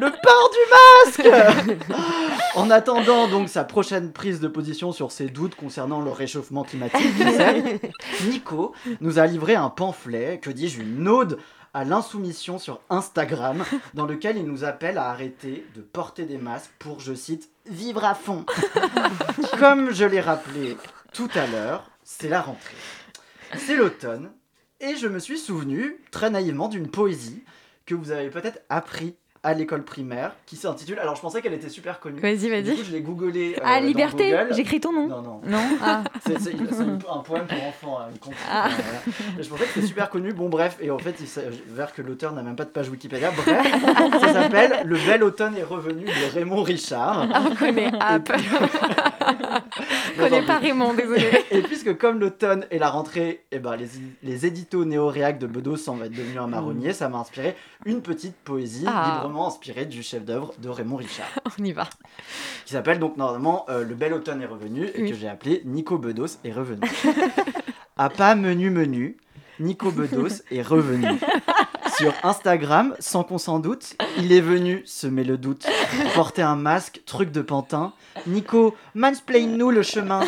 le port du masque. <laughs> En attendant donc sa prochaine prise de position sur ses doutes concernant le réchauffement climatique, Nico nous a livré un pamphlet, que dis-je, une ode à l'insoumission sur Instagram, <laughs> dans lequel il nous appelle à arrêter de porter des masques pour, je cite, vivre à fond. <laughs> Comme je l'ai rappelé tout à l'heure, c'est la rentrée. C'est l'automne, et je me suis souvenu, très naïvement, d'une poésie que vous avez peut-être appris à l'école primaire, qui s'intitule. Alors, je pensais qu'elle était super connue. Vas-y, vas-y. Du coup, je l'ai googlé. euh, Ah, dans Liberté Google. J'écris ton nom Non, non. Non <laughs> Ah. C'est c'est- c'est une- un poème pour enfants, hein, une. Ah. Euh, voilà. Et je pensais que c'était super connu. Bon, bref, et en fait, il s'avère que l'auteur n'a même pas de page Wikipédia. Bref, <laughs> ça s'appelle Le bel automne est revenu de Raymond Richard. Ah, on connaît App. <laughs> on connaît pas Raymond, désolé. Et puisque comme l'automne et la rentrée, eh ben, les, les éditos néo-réac de Bedos s'en va être devenu un marronnier, ça m'a inspiré une petite poésie Ah. Inspirée du chef-d'œuvre de Raymond Richard. <laughs> On y va. qui s'appelle donc normalement euh, Le bel automne est revenu et Oui. que j'ai appelé Nico Bedos est revenu. à pas menu menu, Nico Bedos <laughs> est revenu. Sur Instagram, sans qu'on s'en doute, il est venu semer le doute, porter un masque, truc de pantin. Nico, mansplain-nous le chemin.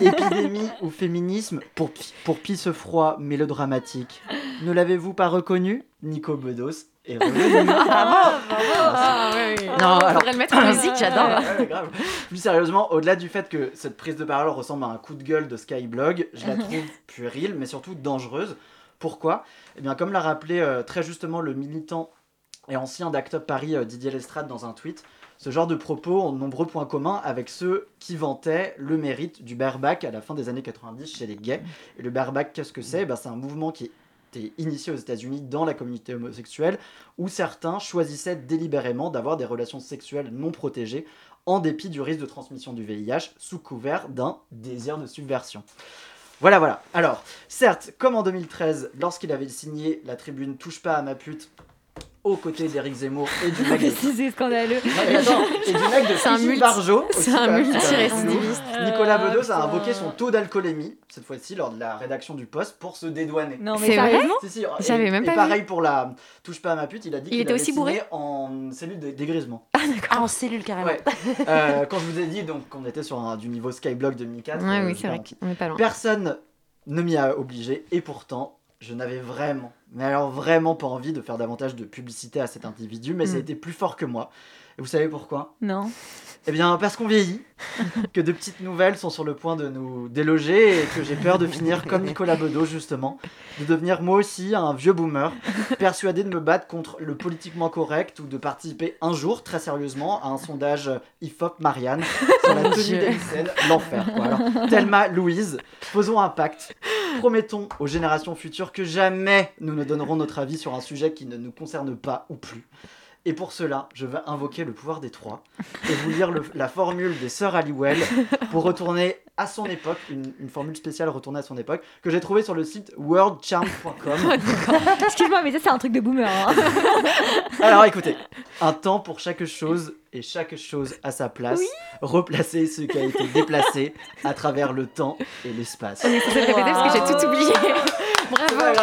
Épidémie ou féminisme pour, pour pisse froid mélodramatique. Ne l'avez-vous pas reconnu? Nico Bedos est revenu. Ah, ouais, ouais. Non, Faudrait alors- le mettre en musique, <laughs> j'adore. Ouais. Plus sérieusement, au-delà du fait que cette prise de parole ressemble à un coup de gueule de Skyblog, je la trouve <laughs> puérile, mais surtout dangereuse. Pourquoi? Eh bien, comme l'a rappelé euh, très justement le militant et ancien d'Act Up Paris euh, Didier Lestrade dans un tweet, ce genre de propos ont de nombreux points communs avec ceux qui vantaient le mérite du bareback à la fin des années 90 chez les gays. Et le bareback, qu'est-ce que c'est? Eh ben, C'est un mouvement qui était initié aux États-Unis dans la communauté homosexuelle, où certains choisissaient délibérément d'avoir des relations sexuelles non protégées en dépit du risque de transmission du VIH sous couvert d'un désir de subversion. Voilà, voilà. Alors, certes, comme en 2013, lorsqu'il avait signé la tribune Touche pas à ma pute aux côtés d'Éric Zemmour et du <laughs> mec de C'est c'est scandaleux. attends, et du mec de <laughs> C'est un Philippe Barjot. c'est un multirécidiviste. Nicolas Bedos a invoqué son taux d'alcoolémie, cette fois-ci lors de la rédaction du poste, pour se dédouaner. Non, mais C'est vrai sérieusement Si, si, et- J'avais même et pas pareil pour la touche pas à ma pute, il a dit Il qu'il était avait aussi bourré en cellule de dégrisement. Ah, en cellule carrément. Ouais. Euh, quand je vous ai dit donc qu'on était sur un, du niveau Skyblock 2004, Ouais, euh, oui, c'est vrai qu'on est pas loin. Personne ne m'y a obligé et pourtant je n'avais vraiment, mais alors vraiment pas envie de faire davantage de publicité à cet individu, mais ça a Mm. été plus fort que moi. Et vous savez pourquoi? Non. Eh bien parce qu'on vieillit, <laughs> que de petites nouvelles sont sur le point de nous déloger et que j'ai peur de finir comme Nicolas Bedos justement, de devenir moi aussi un vieux boomer, persuadé de me battre contre le politiquement correct ou de participer un jour très sérieusement à un sondage IFOP Marianne sur la tenue scènes, l'enfer. quoi. Alors, Thelma, Louise, faisons un pacte. Promettons aux générations futures que jamais nous ne donnerons notre avis sur un sujet qui ne nous concerne pas ou plus. Et pour cela, je vais invoquer le pouvoir des trois et vous lire le- la formule des sœurs Halliwell pour retourner à son époque, une, une formule spéciale retournée à son époque, que j'ai trouvée sur le site worldcharm.com. <laughs> Excuse-moi, mais ça, c'est un truc de boomer. hein. <laughs> Alors écoutez, un temps pour chaque chose et chaque chose à sa place. Replacer ce qui a été déplacé à travers le temps et l'espace. On est censé le répéter parce que j'ai tout oublié. <laughs> Bravo. voilà,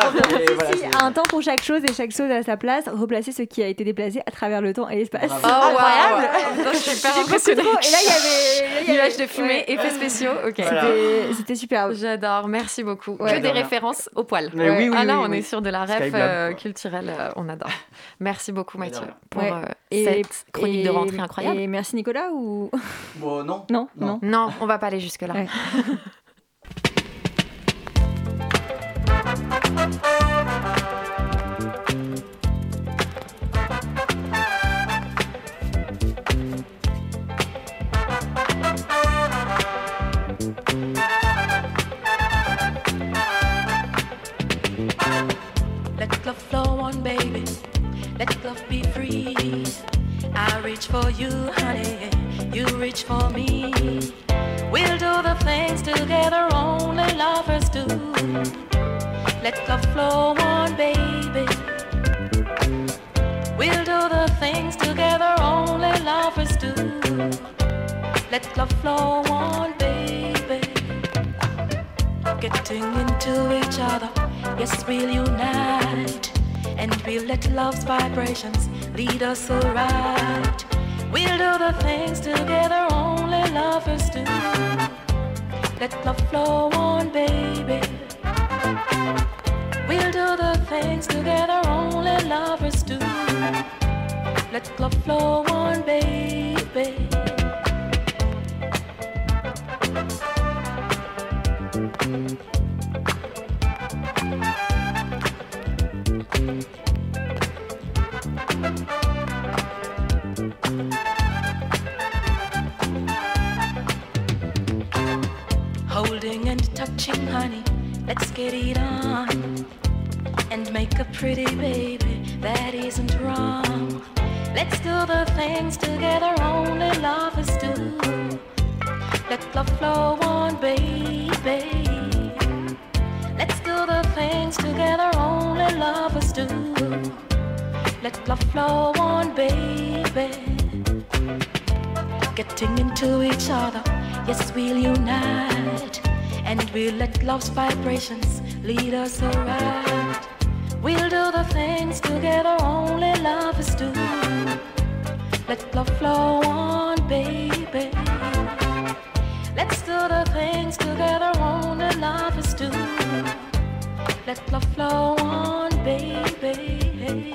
un temps pour chaque chose et chaque chose à sa place. Replacer ce qui a été déplacé à travers le temps et l'espace. Oh, incroyable Je suis super impressionnée. Et là, il y avait... Nuages de fumée, Ouais, effets spéciaux. Ok. C'était- C'était superbe. J'adore, merci beaucoup. Ouais. que des rien. références au poil. Mais oui, oui, ah là, oui, on oui. est sur de la ref euh, culturelle, euh, on adore. Merci beaucoup Mathieu pour Ouais. euh, Et- cette chronique et- de rentrée incroyable. Et merci Nicolas ou Bon, non. non non. Non, on va pas aller jusque <laughs> love's vibrations lead us aright. We'll do the things together only lovers do. Let love flow on, baby. We'll do the things together only lovers do. Let love flow on, baby. Love flow on, baby. Let's do the things together only lovers do. Let love flow on, baby. Getting into each other, yes, we'll unite. And we'll let love's vibrations lead us aright. We'll do the things together only lovers do. Let love flow on, baby. The things together only lovers do. Let love flow on, baby.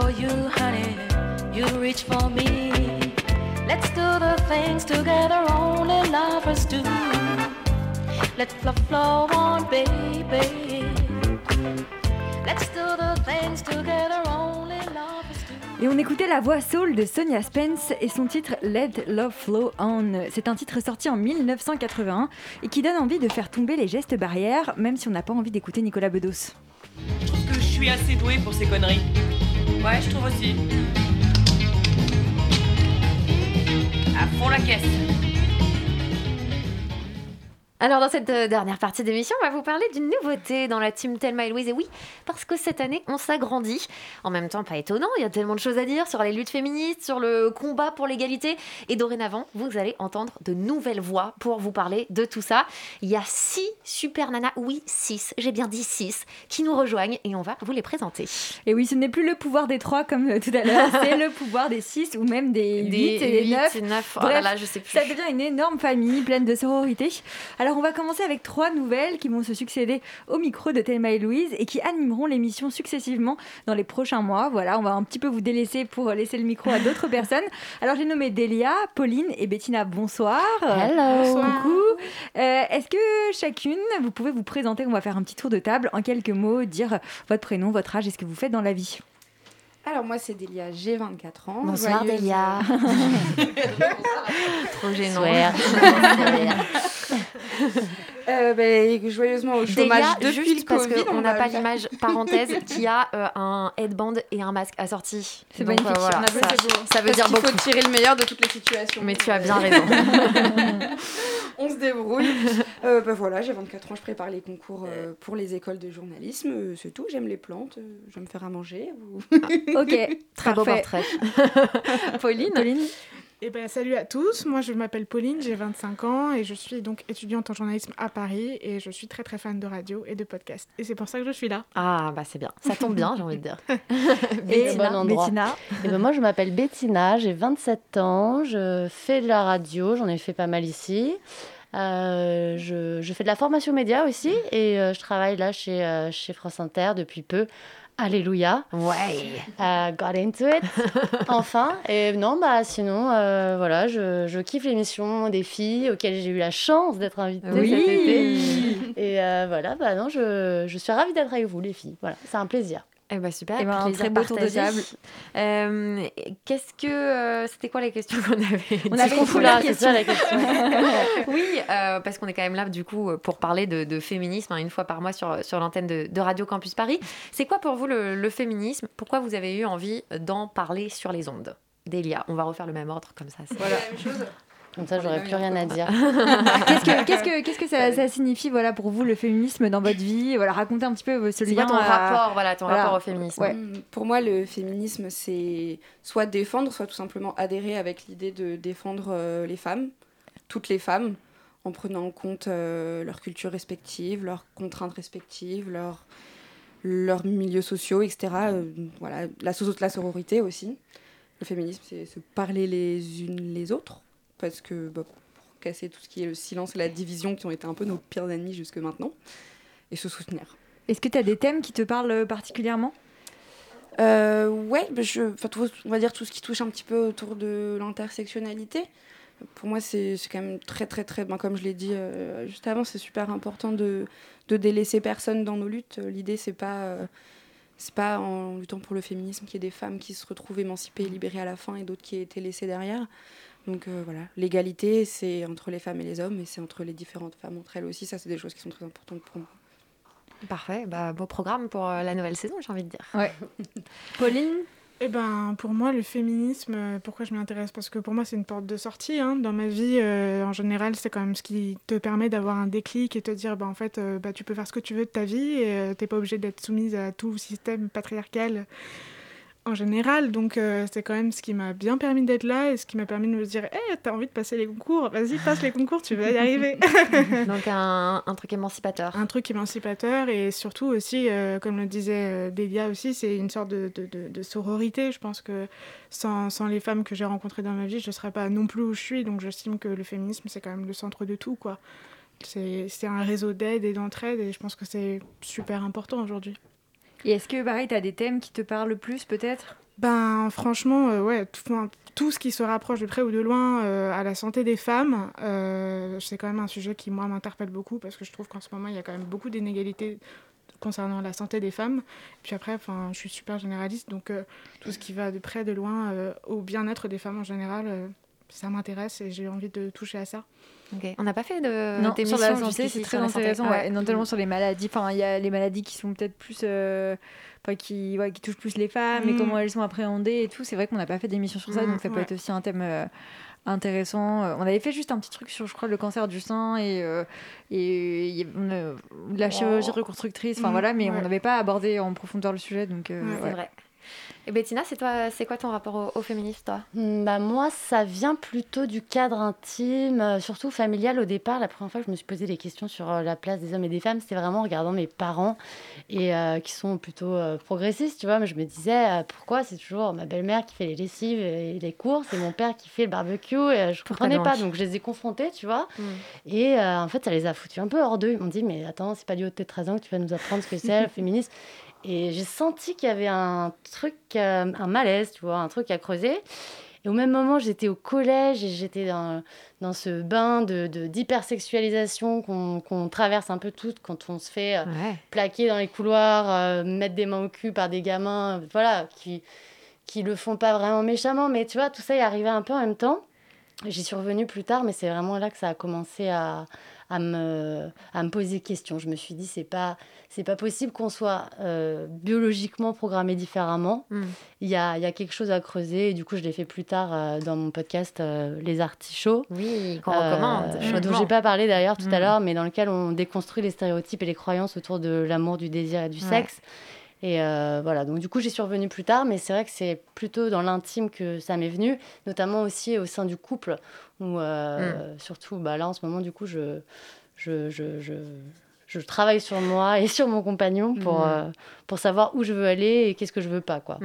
For you, honey. You reach for me. Let's do the things together only lovers do. Let love flow on, baby. Let's do the things together only lovers do. Et on écoutait la voix soul de Sonia Spence et son titre Let Love Flow On. C'est un titre sorti en 1981 et qui donne envie de faire tomber les gestes barrières, même si on n'a pas envie d'écouter Nicolas Bedos. Je trouve que je suis assez douée pour ces conneries. Ouais, je trouve aussi. À fond la caisse. Alors dans cette euh, dernière partie d'émission, on va vous parler d'une nouveauté dans la team Thelma et Louise. Et oui, parce que cette année, on s'agrandit. En même temps, pas étonnant, il y a tellement de choses à dire sur les luttes féministes, sur le combat pour l'égalité. Et dorénavant, vous allez entendre de nouvelles voix pour vous parler de tout ça. Il y a six super nanas, oui, six, j'ai bien dit six, qui nous rejoignent et on va vous les présenter. Et oui, ce n'est plus le pouvoir des trois comme euh, tout à l'heure, <laughs> c'est le pouvoir des six ou même des huit et des huit neuf. et neuf. Oh là Bref, là, je sais plus. Ça devient une énorme famille pleine de sororité. Alors on va commencer avec trois nouvelles qui vont se succéder au micro de Thelma et Louise et qui animeront l'émission successivement dans les prochains mois. Voilà, on va un petit peu vous délaisser pour laisser le micro à d'autres <laughs> personnes. Alors j'ai nommé Delia, Pauline et Bettina. Bonsoir. Hello. Coucou. Euh, Est-ce que chacune, vous pouvez vous présenter? On va faire un petit tour de table en quelques mots, dire votre prénom, votre âge et ce que vous faites dans la vie. Alors moi c'est Delia, j'ai 24 ans. Bonsoir, Joyeuse, Delia. euh, <laughs> Trop gênant. <laughs> Euh, ben, Joyeusement au chômage Delia, depuis juste le parce Covid. qu'on on n'a pas l'image parenthèse <laughs> qui a euh, un headband et un masque assorti. C'est magnifique. voilà, On a fait, ça, ça veut Parce dire qu'il beaucoup. faut tirer le meilleur de toutes les situations. Mais tu as Euh, bien raison. on se débrouille. Euh, ben voilà, j'ai 24 ans, je prépare les concours euh, pour les écoles de journalisme. euh, c'est tout, j'aime les plantes, euh, j'aime faire à manger. ou- Ok, <laughs> Très beau portrait. <laughs> Pauline Pauline Eh ben, salut à tous, moi je m'appelle Pauline, j'ai 25 ans et je suis donc étudiante en journalisme à Paris et je suis très très fan de radio et de podcast. Et c'est pour ça que je suis là. Ah, bah c'est bien. Ça tombe bien, j'ai envie de dire. Et Bettina. bon. Bettina. Et ben moi, je m'appelle Bettina, j'ai 27 ans, je fais de la radio, j'en ai fait pas mal ici. Euh, je, je fais de la formation média aussi et euh, je travaille là chez, euh, chez France Inter depuis peu. Alléluia. Ouais. Euh, got into it. <laughs> enfin. Et non, bah sinon, euh, voilà, je, je kiffe l'émission des filles auxquelles j'ai eu la chance d'être invitée Oui. cet été. <laughs> Et euh, voilà, bah non, je, je suis ravie d'être avec vous, les filles. Voilà, c'est un plaisir. Eh ben super, Eh ben, un très beau tour de table. Euh, Qu'est-ce que euh, c'était quoi les questions qu'on avait On avait voulait- c'est ça la question. <laughs> oui, euh, parce qu'on est quand même là du coup pour parler de, de féminisme hein, une fois par mois sur, sur l'antenne de, de Radio Campus Paris. C'est quoi pour vous le, le féminisme? Pourquoi vous avez eu envie d'en parler sur les ondes? Delia, on va refaire le même ordre comme ça. Voilà. Même chose. Comme ça, j'aurais plus rien à dire. <laughs> Qu'est-ce que, qu'est-ce que, qu'est-ce que ça, ça signifie voilà, pour vous le féminisme dans votre vie Voilà, racontez un petit peu ce C'est lien. quoi ton à- rapport, voilà, ton voilà. rapport au féminisme Ouais. Mm, Pour moi, le féminisme, c'est soit défendre, soit tout simplement adhérer avec l'idée de défendre euh, les femmes, toutes les femmes, en prenant en compte euh, leurs cultures respectives, leurs contraintes respectives, leurs, leurs milieux sociaux, etc. Euh, voilà, la sororité aussi. Le féminisme, c'est se parler les unes les autres, parce que bah, pour casser tout ce qui est le silence et la division qui ont été un peu nos pires ennemis jusque maintenant, et se soutenir. Est-ce que tu as des thèmes qui te parlent particulièrement? Euh, ouais, bah, je, enfin, tout- on va dire tout ce qui touche un petit peu autour de l'intersectionnalité. Pour moi, c'est quand même très, très, très. ben, comme je l'ai dit euh, juste avant, c'est super important de, de délaisser personne dans nos luttes. L'idée, c'est pas. euh, c'est pas en luttant pour le féminisme qu'il y ait des femmes qui se retrouvent émancipées et libérées à la fin et d'autres qui aient été laissées derrière. Donc euh, voilà, l'égalité, c'est entre les femmes et les hommes, et c'est entre les différentes femmes entre elles aussi. Ça, c'est des choses qui sont très importantes pour moi. Parfait, bah, beau programme pour euh, la nouvelle saison, j'ai envie de dire. Ouais. <laughs> Pauline Eh ben, pour moi, le féminisme, euh, pourquoi je m'y intéresse? Parce que pour moi, c'est une porte de sortie. hein. Dans ma vie, euh, en général, c'est quand même ce qui te permet d'avoir un déclic et te dire, bah, en fait, euh, bah, tu peux faire ce que tu veux de ta vie et euh, t'es pas obligé d'être soumise à tout système patriarcal en général. Donc, euh, c'est quand même ce qui m'a bien permis d'être là et ce qui m'a permis de me dire, hé, t'as envie de passer les concours? Vas-y, passe les concours, tu vas y arriver. <laughs> Donc un, un truc émancipateur. un truc émancipateur et surtout aussi, euh, comme le disait euh, Delia aussi, c'est une sorte de, de- de- de sororité. Je pense que sans, sans les femmes que j'ai rencontrées dans ma vie, je ne serais pas non plus où je suis. Donc j'estime que le féminisme, c'est quand même le centre de tout. quoi. C'est un réseau d'aide et d'entraide et je pense que c'est super important aujourd'hui. Et est-ce que, pareil, tu as des thèmes qui te parlent le plus, peut-être? Ben franchement, euh, ouais, tout, ce qui se rapproche de près ou de loin euh, à la santé des femmes, euh, c'est quand même un sujet qui moi m'interpelle beaucoup parce que je trouve qu'en ce moment il y a quand même beaucoup d'inégalités concernant la santé des femmes. Puis après, je suis super généraliste, donc tout ce qui va de près, de loin au bien-être des femmes en général, ça m'intéresse et j'ai envie de toucher à ça. On n'a pas fait de Non, sur la santé, c'est très intéressant, Ouais. ouais, et sur les maladies. Enfin, il y a les maladies qui sont peut-être plus, euh, enfin, qui, ouais, qui touchent plus les femmes et Mm. comment elles sont appréhendées et tout. C'est vrai qu'on n'a pas fait d'émission sur ça, Mm, donc ça peut être aussi un thème euh, intéressant. Euh, On avait fait juste un petit truc sur, je crois, le cancer du sein et, euh, et la chirurgie reconstructrice. Enfin Mm, voilà, mais on n'avait pas abordé en profondeur le sujet, donc. euh, C'est ouais. vrai. Et Bettina, c'est toi, c'est quoi ton rapport au, au féminisme, toi? Hmm, Bah moi, ça vient plutôt du cadre intime, euh, surtout familial au départ. La première fois que je me suis posé des questions sur euh, la place des hommes et des femmes, c'était vraiment en regardant mes parents et euh, qui sont plutôt euh, progressistes, tu vois. Mais je me disais euh, pourquoi c'est toujours ma belle-mère qui fait les lessives et les courses et mon père qui fait le barbecue. Et, je Pourquoi comprenais pas, donc je les ai confrontés, tu vois. Mm. Et en fait, ça les a foutus un peu hors d'eux. Ils m'ont dit mais attends, c'est pas du haut de tes 13 ans que tu vas nous apprendre ce que c'est le <laughs> féminisme. Et j'ai senti qu'il y avait un truc, euh, un malaise, tu vois, un truc à creuser. Et au même moment, j'étais au collège et j'étais dans, dans ce bain de, de- d'hypersexualisation qu'on, qu'on traverse un peu toutes quand on se fait euh, plaquer dans les couloirs, euh, mettre des mains au cul par des gamins, voilà, qui, qui le font pas vraiment méchamment. Mais tu vois, tout ça est arrivé un peu en même temps. J'y suis revenue plus tard, mais c'est vraiment là que ça a commencé à, à me, à me poser des questions. Je me suis dit, c'est pas, c'est pas possible qu'on soit euh, biologiquement programmé différemment. Mm. Il y, a, y a quelque chose à creuser. Et du coup, je l'ai fait plus tard euh, dans mon podcast euh, Les Artichauts. Oui, qu'on recommande. dont j'ai pas parlé d'ailleurs tout à Mm. l'heure, mais dans lequel on déconstruit les stéréotypes et les croyances autour de l'amour, du désir et du Ouais. sexe. Et euh, voilà, donc du coup, j'y suis revenue plus tard, mais c'est vrai que c'est plutôt dans l'intime que ça m'est venu, notamment aussi au sein du couple, où euh, surtout bah, là en ce moment, du coup, je, je, je, je, je travaille sur moi et sur mon compagnon pour, Mm. euh, pour savoir où je veux aller et qu'est-ce que je veux pas. Quoi.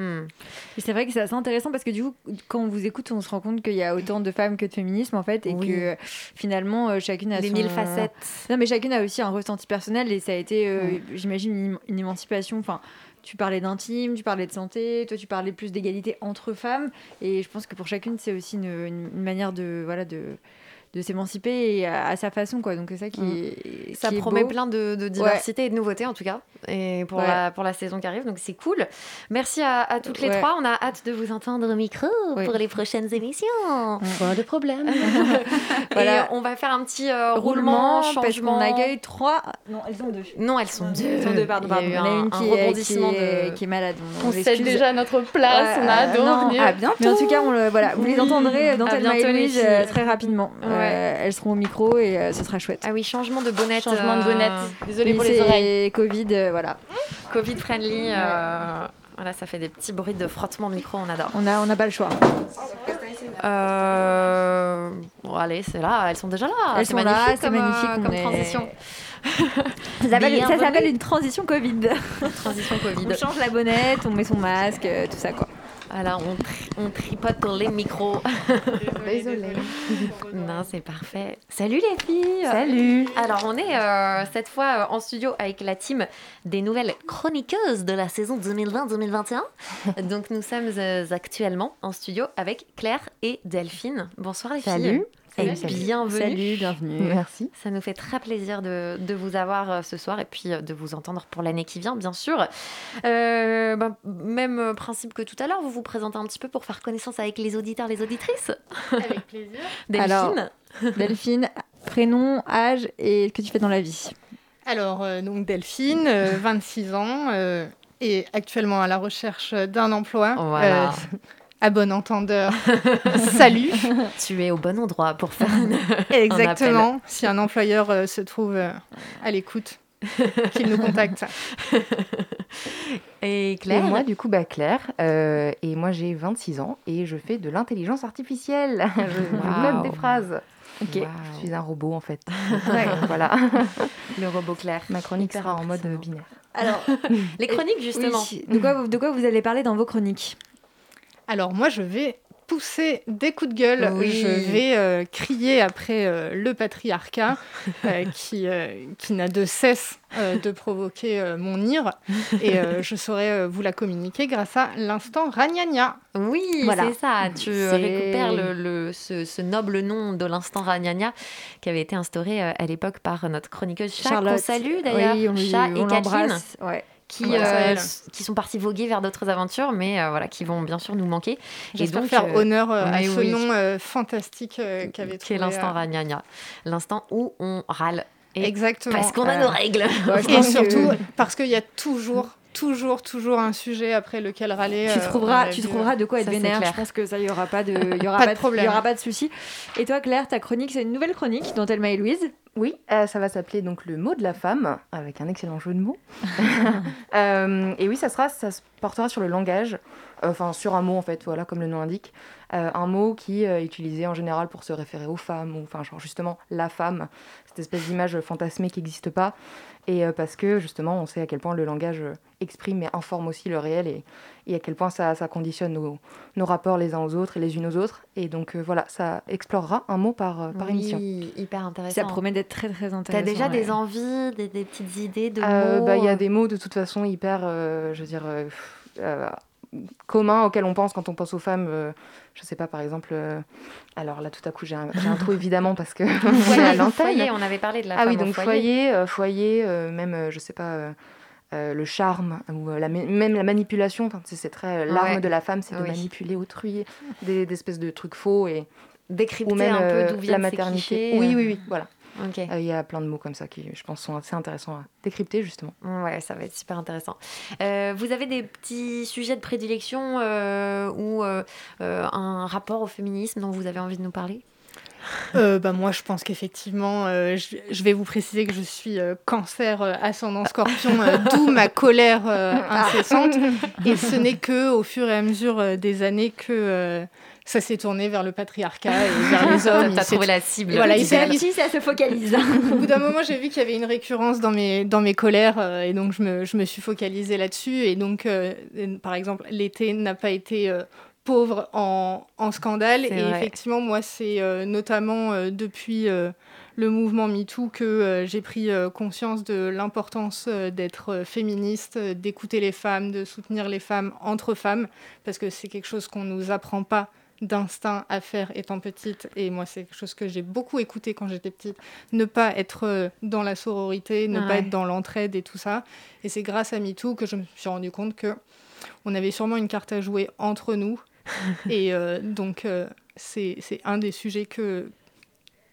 Et c'est vrai que c'est assez intéressant parce que du coup, quand on vous écoute, on se rend compte qu'il y a autant de femmes que de féminisme en fait, et Oui. que finalement euh, chacune a Les son... mille facettes. Non, mais chacune a aussi un ressenti personnel et ça a été, euh, j'imagine, une, une émancipation. Enfin, tu parlais d'intime, tu parlais de santé, toi tu parlais plus d'égalité entre femmes, et je pense que pour chacune c'est aussi une, une- une manière de voilà de de s'émanciper à, à sa façon quoi donc c'est ça qui, est- Ça qui est promet beau. plein de, de diversité et de nouveautés en tout cas, et pour, Ouais. la, pour la saison qui arrive, donc c'est cool. Merci à, à toutes les Ouais. trois, on a hâte de vous entendre au micro pour les prochaines émissions. Pas de problème. <laughs> Voilà. Et on va faire un petit euh, roulement, roulement changement. qu'on accueille trois non elles sont deux Non, elles sont deux. elles sont deux pardon, Il y a pardon. une un qui, est, rebondissement qui, est, de- qui est malade On l'excuse. cède déjà notre place, on a revenir. À bientôt. Mais en tout cas, on le, voilà, vous les entendrez dans Thelma et Louise euh, très rapidement. Ouais. Euh, elles seront au micro et euh, ce sera chouette. Ah oui, changement de bonnette. Changement de euh, bonnette. Désolée Oui, pour les c'est oreilles. Covid, euh, voilà. Covid friendly. euh, Voilà, ça fait des petits bruits de frottement de micro, on adore. On n'a on n'a pas le choix. Euh... Bon, allez, c'est là, elles sont déjà là. Elles sont là, c'est comme, euh, magnifique. comme est- transition. <laughs> Ça s'appelle une transition Covid. Transition Covid. On change la bonnette, on met son masque, euh, tout ça quoi. Voilà, on, tri- on tripote pour les micros. <laughs> Désolée. <laughs> Non, c'est parfait. Salut les filles Salut Alors, on est euh, cette fois euh, en studio avec la team des nouvelles chroniqueuses de la saison 2020-2021. <laughs> Donc, nous sommes euh, actuellement en studio avec Claire et Delphine. Bonsoir les filles. Salut. Et Salut, salut. bienvenue. Salut, bienvenue. <laughs> Merci. Ça nous fait très plaisir de, de vous avoir euh, ce soir et puis euh, de vous entendre pour l'année qui vient, bien sûr. Euh, ben, même euh, principe que tout à l'heure, vous vous présentez un petit peu pour faire connaissance avec les auditeurs, les auditrices. Avec <laughs> plaisir. Delphine Alors, Delphine, prénom, âge et ce que tu fais dans la vie? Alors, euh, donc Delphine, euh, 26 ans, euh, et actuellement à la recherche d'un emploi. Voilà. À bon entendeur, <laughs> salut. Tu es au bon endroit pour faire un Exactement. Si un employeur euh, se trouve euh, à l'écoute, qu'il nous contacte. Et Et Claire moi, du coup, bah, Claire, euh, et moi j'ai 26 ans et je fais de l'intelligence artificielle. <laughs> je Waouh. note des phrases. Ok. Je suis un robot en fait. Ouais. <laughs> voilà. Le robot Claire. Ma chronique Hyper sera en mode binaire. Alors, les chroniques justement. Oui, de, quoi, vous- de quoi vous allez parler dans vos chroniques? Alors moi, je vais pousser des coups de gueule. Oui. Je vais euh, crier après euh, le patriarcat <laughs> euh, qui, qui n'a de cesse de provoquer mon ire. Et <laughs> je saurai euh, vous la communiquer grâce à l'instant Ragnagna. Oui, Voilà. c'est ça. Tu récupères le, le- ce, ce noble nom de l'instant Ragnagna qui avait été instauré à l'époque par notre chroniqueuse Chat, qu'on Charlotte. salue d'ailleurs. Oui, on lui- Chat et on ouais. Qui, Voilà, euh, qui sont partis voguer vers d'autres aventures, mais euh, voilà, qui vont bien sûr nous manquer. J'espère faire euh, honneur à ce oui, nom fantastique qu'avait qui est trouvé, l'instant Ragnagna. L'instant où on râle. Et Exactement. Parce qu'on a nos règles. Et <laughs> surtout parce qu'il y a toujours, toujours, toujours un sujet après lequel râler. tu euh, trouveras, tu trouveras de quoi être Ça, vénère. Je pense que ça, il y aura pas de, <laughs> y aura Pas pas, de problème. Il y aura pas de souci. Et toi, Claire, ta chronique, c'est une nouvelle chronique dont Thelma et Louise. Oui, euh, ça va s'appeler donc le mot de la femme, avec un excellent jeu de mots. <laughs> <laughs> Euh, et oui, ça sera, ça se portera sur le langage, euh, enfin sur un mot en fait, voilà, comme le nom l'indique, Euh, un mot qui euh, est utilisé en général pour se référer aux femmes, ou enfin genre justement la femme, cette espèce d'image fantasmée qui n'existe pas, et euh, parce que justement on sait à quel point le langage euh, exprime et informe aussi le réel, et, et à quel point ça, ça conditionne nos, nos rapports les uns aux autres et les unes aux autres, et donc euh, voilà, ça explorera un mot par, euh, par émission. Oui, hyper intéressant. Ça promet d'être très très intéressant. T'as déjà ouais. des envies, des, des petites idées de Euh, mots bah, Il y a des mots de toute façon hyper, euh, je veux dire, communs auxquels on pense quand on pense aux femmes. euh, je sais pas, par exemple. euh, alors là, tout à coup, j'ai un, trou évidemment parce que <laughs> <laughs> à Foyer, on avait parlé de la Ah oui, femme donc foyer. foyer, euh, foyer, euh, même, je sais pas. le charme ou la, même la manipulation, c'est très l'arme Ouais. de la femme, c'est de manipuler autrui, des, des espèces de trucs faux et Décrypter ou même un peu d'où la viennent ces maternité. clichés, Oui, oui, oui, voilà. Il y a plein de mots comme ça qui, je pense, sont assez intéressants à décrypter justement. Ouais, ça va être super intéressant. vous avez des petits sujets de prédilection ou un rapport au féminisme dont vous avez envie de nous parler? Euh, bah, moi, je pense qu'effectivement, euh, je, vais vous préciser que je suis euh, cancer ascendant scorpion, <laughs> d'où ma colère ah. incessante. Et ce <laughs> n'est que au fur et à mesure des années que ça s'est tourné vers le patriarcat et vers les <laughs> hommes. T'as trouvé la cible. Voilà, il ça se focalise. <laughs> Au bout d'un moment, j'ai vu qu'il y avait une récurrence dans mes, dans mes colères et donc je me, je me suis focalisée là-dessus. Et donc, par exemple, l'été n'a pas été pauvre en, en scandale. Et effectivement, moi, c'est euh, notamment euh, depuis euh, le mouvement MeToo que j'ai pris conscience de l'importance d'être féministe, d'écouter les femmes, de soutenir les femmes entre femmes, parce que c'est quelque chose qu'on ne nous apprend pas d'instinct à faire étant petite. Et moi, c'est quelque chose que j'ai beaucoup écouté quand j'étais petite. Ne pas être dans la sororité, ne pas être dans l'entraide et tout ça. Et c'est grâce à MeToo que je me suis rendu compte que on avait sûrement une carte à jouer entre nous <laughs> et euh, donc, euh, c'est un des sujets que,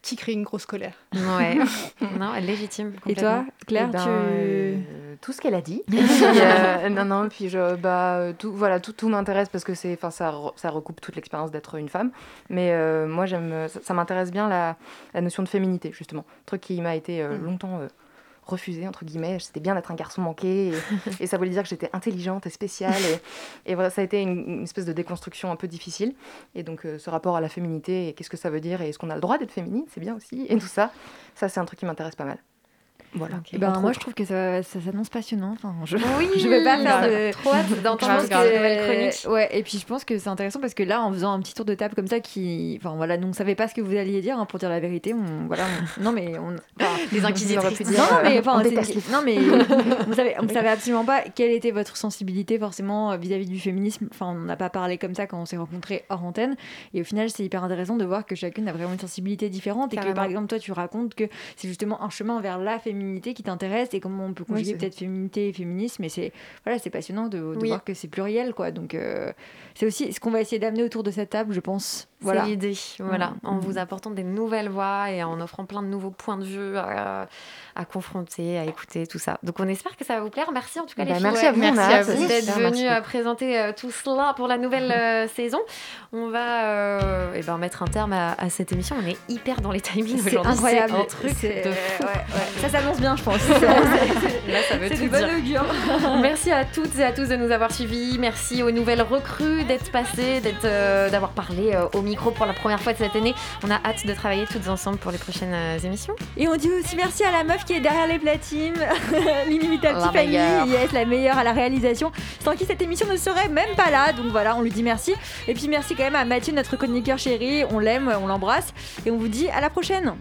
qui crée une grosse colère. Ouais, <laughs> non, légitime. Et toi, Claire, eh ben, tu... Euh, tout ce qu'elle a dit. <laughs> <laughs> non, non, puis je, bah, tout, voilà, tout, tout m'intéresse parce que c'est, ça, ça recoupe toute l'expérience d'être une femme. Mais moi, j'aime, ça, m'intéresse bien la, la, notion de féminité, justement. truc qui m'a été mm. longtemps refusé, entre guillemets. C'était bien d'être un garçon manqué. <laughs> Et, ça voulait dire que j'étais intelligente et spéciale. Et, voilà, ça a été une, espèce de déconstruction un peu difficile. Et donc, euh, ce rapport à la féminité, et qu'est-ce que ça veut dire, et est-ce qu'on a le droit d'être féminine, c'est bien aussi. Et tout ça, ça, c'est un truc qui m'intéresse pas mal. Voilà. Eh ben, moi, je trouve que ça, ça s'annonce passionnant. Enfin, je, oui, <laughs> je vais pas faire de. Trop hâte <laughs> d'entendre que... nouvelle chronique. Ouais, et puis je pense que c'est intéressant parce que là, en faisant un petit tour de table comme ça, qui, enfin voilà, nous on savait pas ce que vous alliez dire hein, pour dire la vérité. On... Voilà, <laughs> non mais on. Les inquisitrices. non, mais enfin, non mais on savait, on savait absolument pas quelle était votre sensibilité forcément vis-à-vis du féminisme. Enfin, on n'a pas parlé comme ça quand on s'est rencontrés hors antenne. Et au final, c'est hyper intéressant de voir que chacune a vraiment une sensibilité différente et que par exemple toi, tu racontes que c'est justement un chemin vers la féminité qui t'intéresse et comment on peut conjuguer peut-être féminité et féminisme. Et c'est voilà, c'est passionnant de, voir que c'est pluriel, quoi. Donc euh, c'est aussi ce qu'on va essayer d'amener autour de cette table, je pense. Voilà. l'idée, voilà, en vous apportant des nouvelles voix et en offrant plein de nouveaux points de vue à, à confronter, à écouter, tout ça. Donc on espère que ça va vous plaire. Merci en tout cas bah, les Merci à vous, merci d'être venus à présenter euh, tout cela pour la nouvelle euh, saison. On va euh, eh ben, mettre un terme à, cette émission. On est hyper dans les timings C'est incroyable. un truc de fou. Ça s'annonce bien, je pense. <laughs> Là, ça veut tout dire. <laughs> Merci à toutes et à tous de nous avoir suivis. Merci aux nouvelles recrues d'être passées, d'être, d'avoir parlé au micro pour la première fois de cette année. On a hâte de travailler toutes ensemble pour les prochaines émissions. Et on dit aussi merci à la meuf qui est derrière les platines, <laughs> l'inimitable Tiffany, yes, la meilleure à la réalisation, sans qui cette émission ne serait même pas là. Donc voilà, on lui dit merci. Et puis merci quand même à Mathieu, notre chroniqueur chéri. On l'aime, on l'embrasse. Et on vous dit à la prochaine.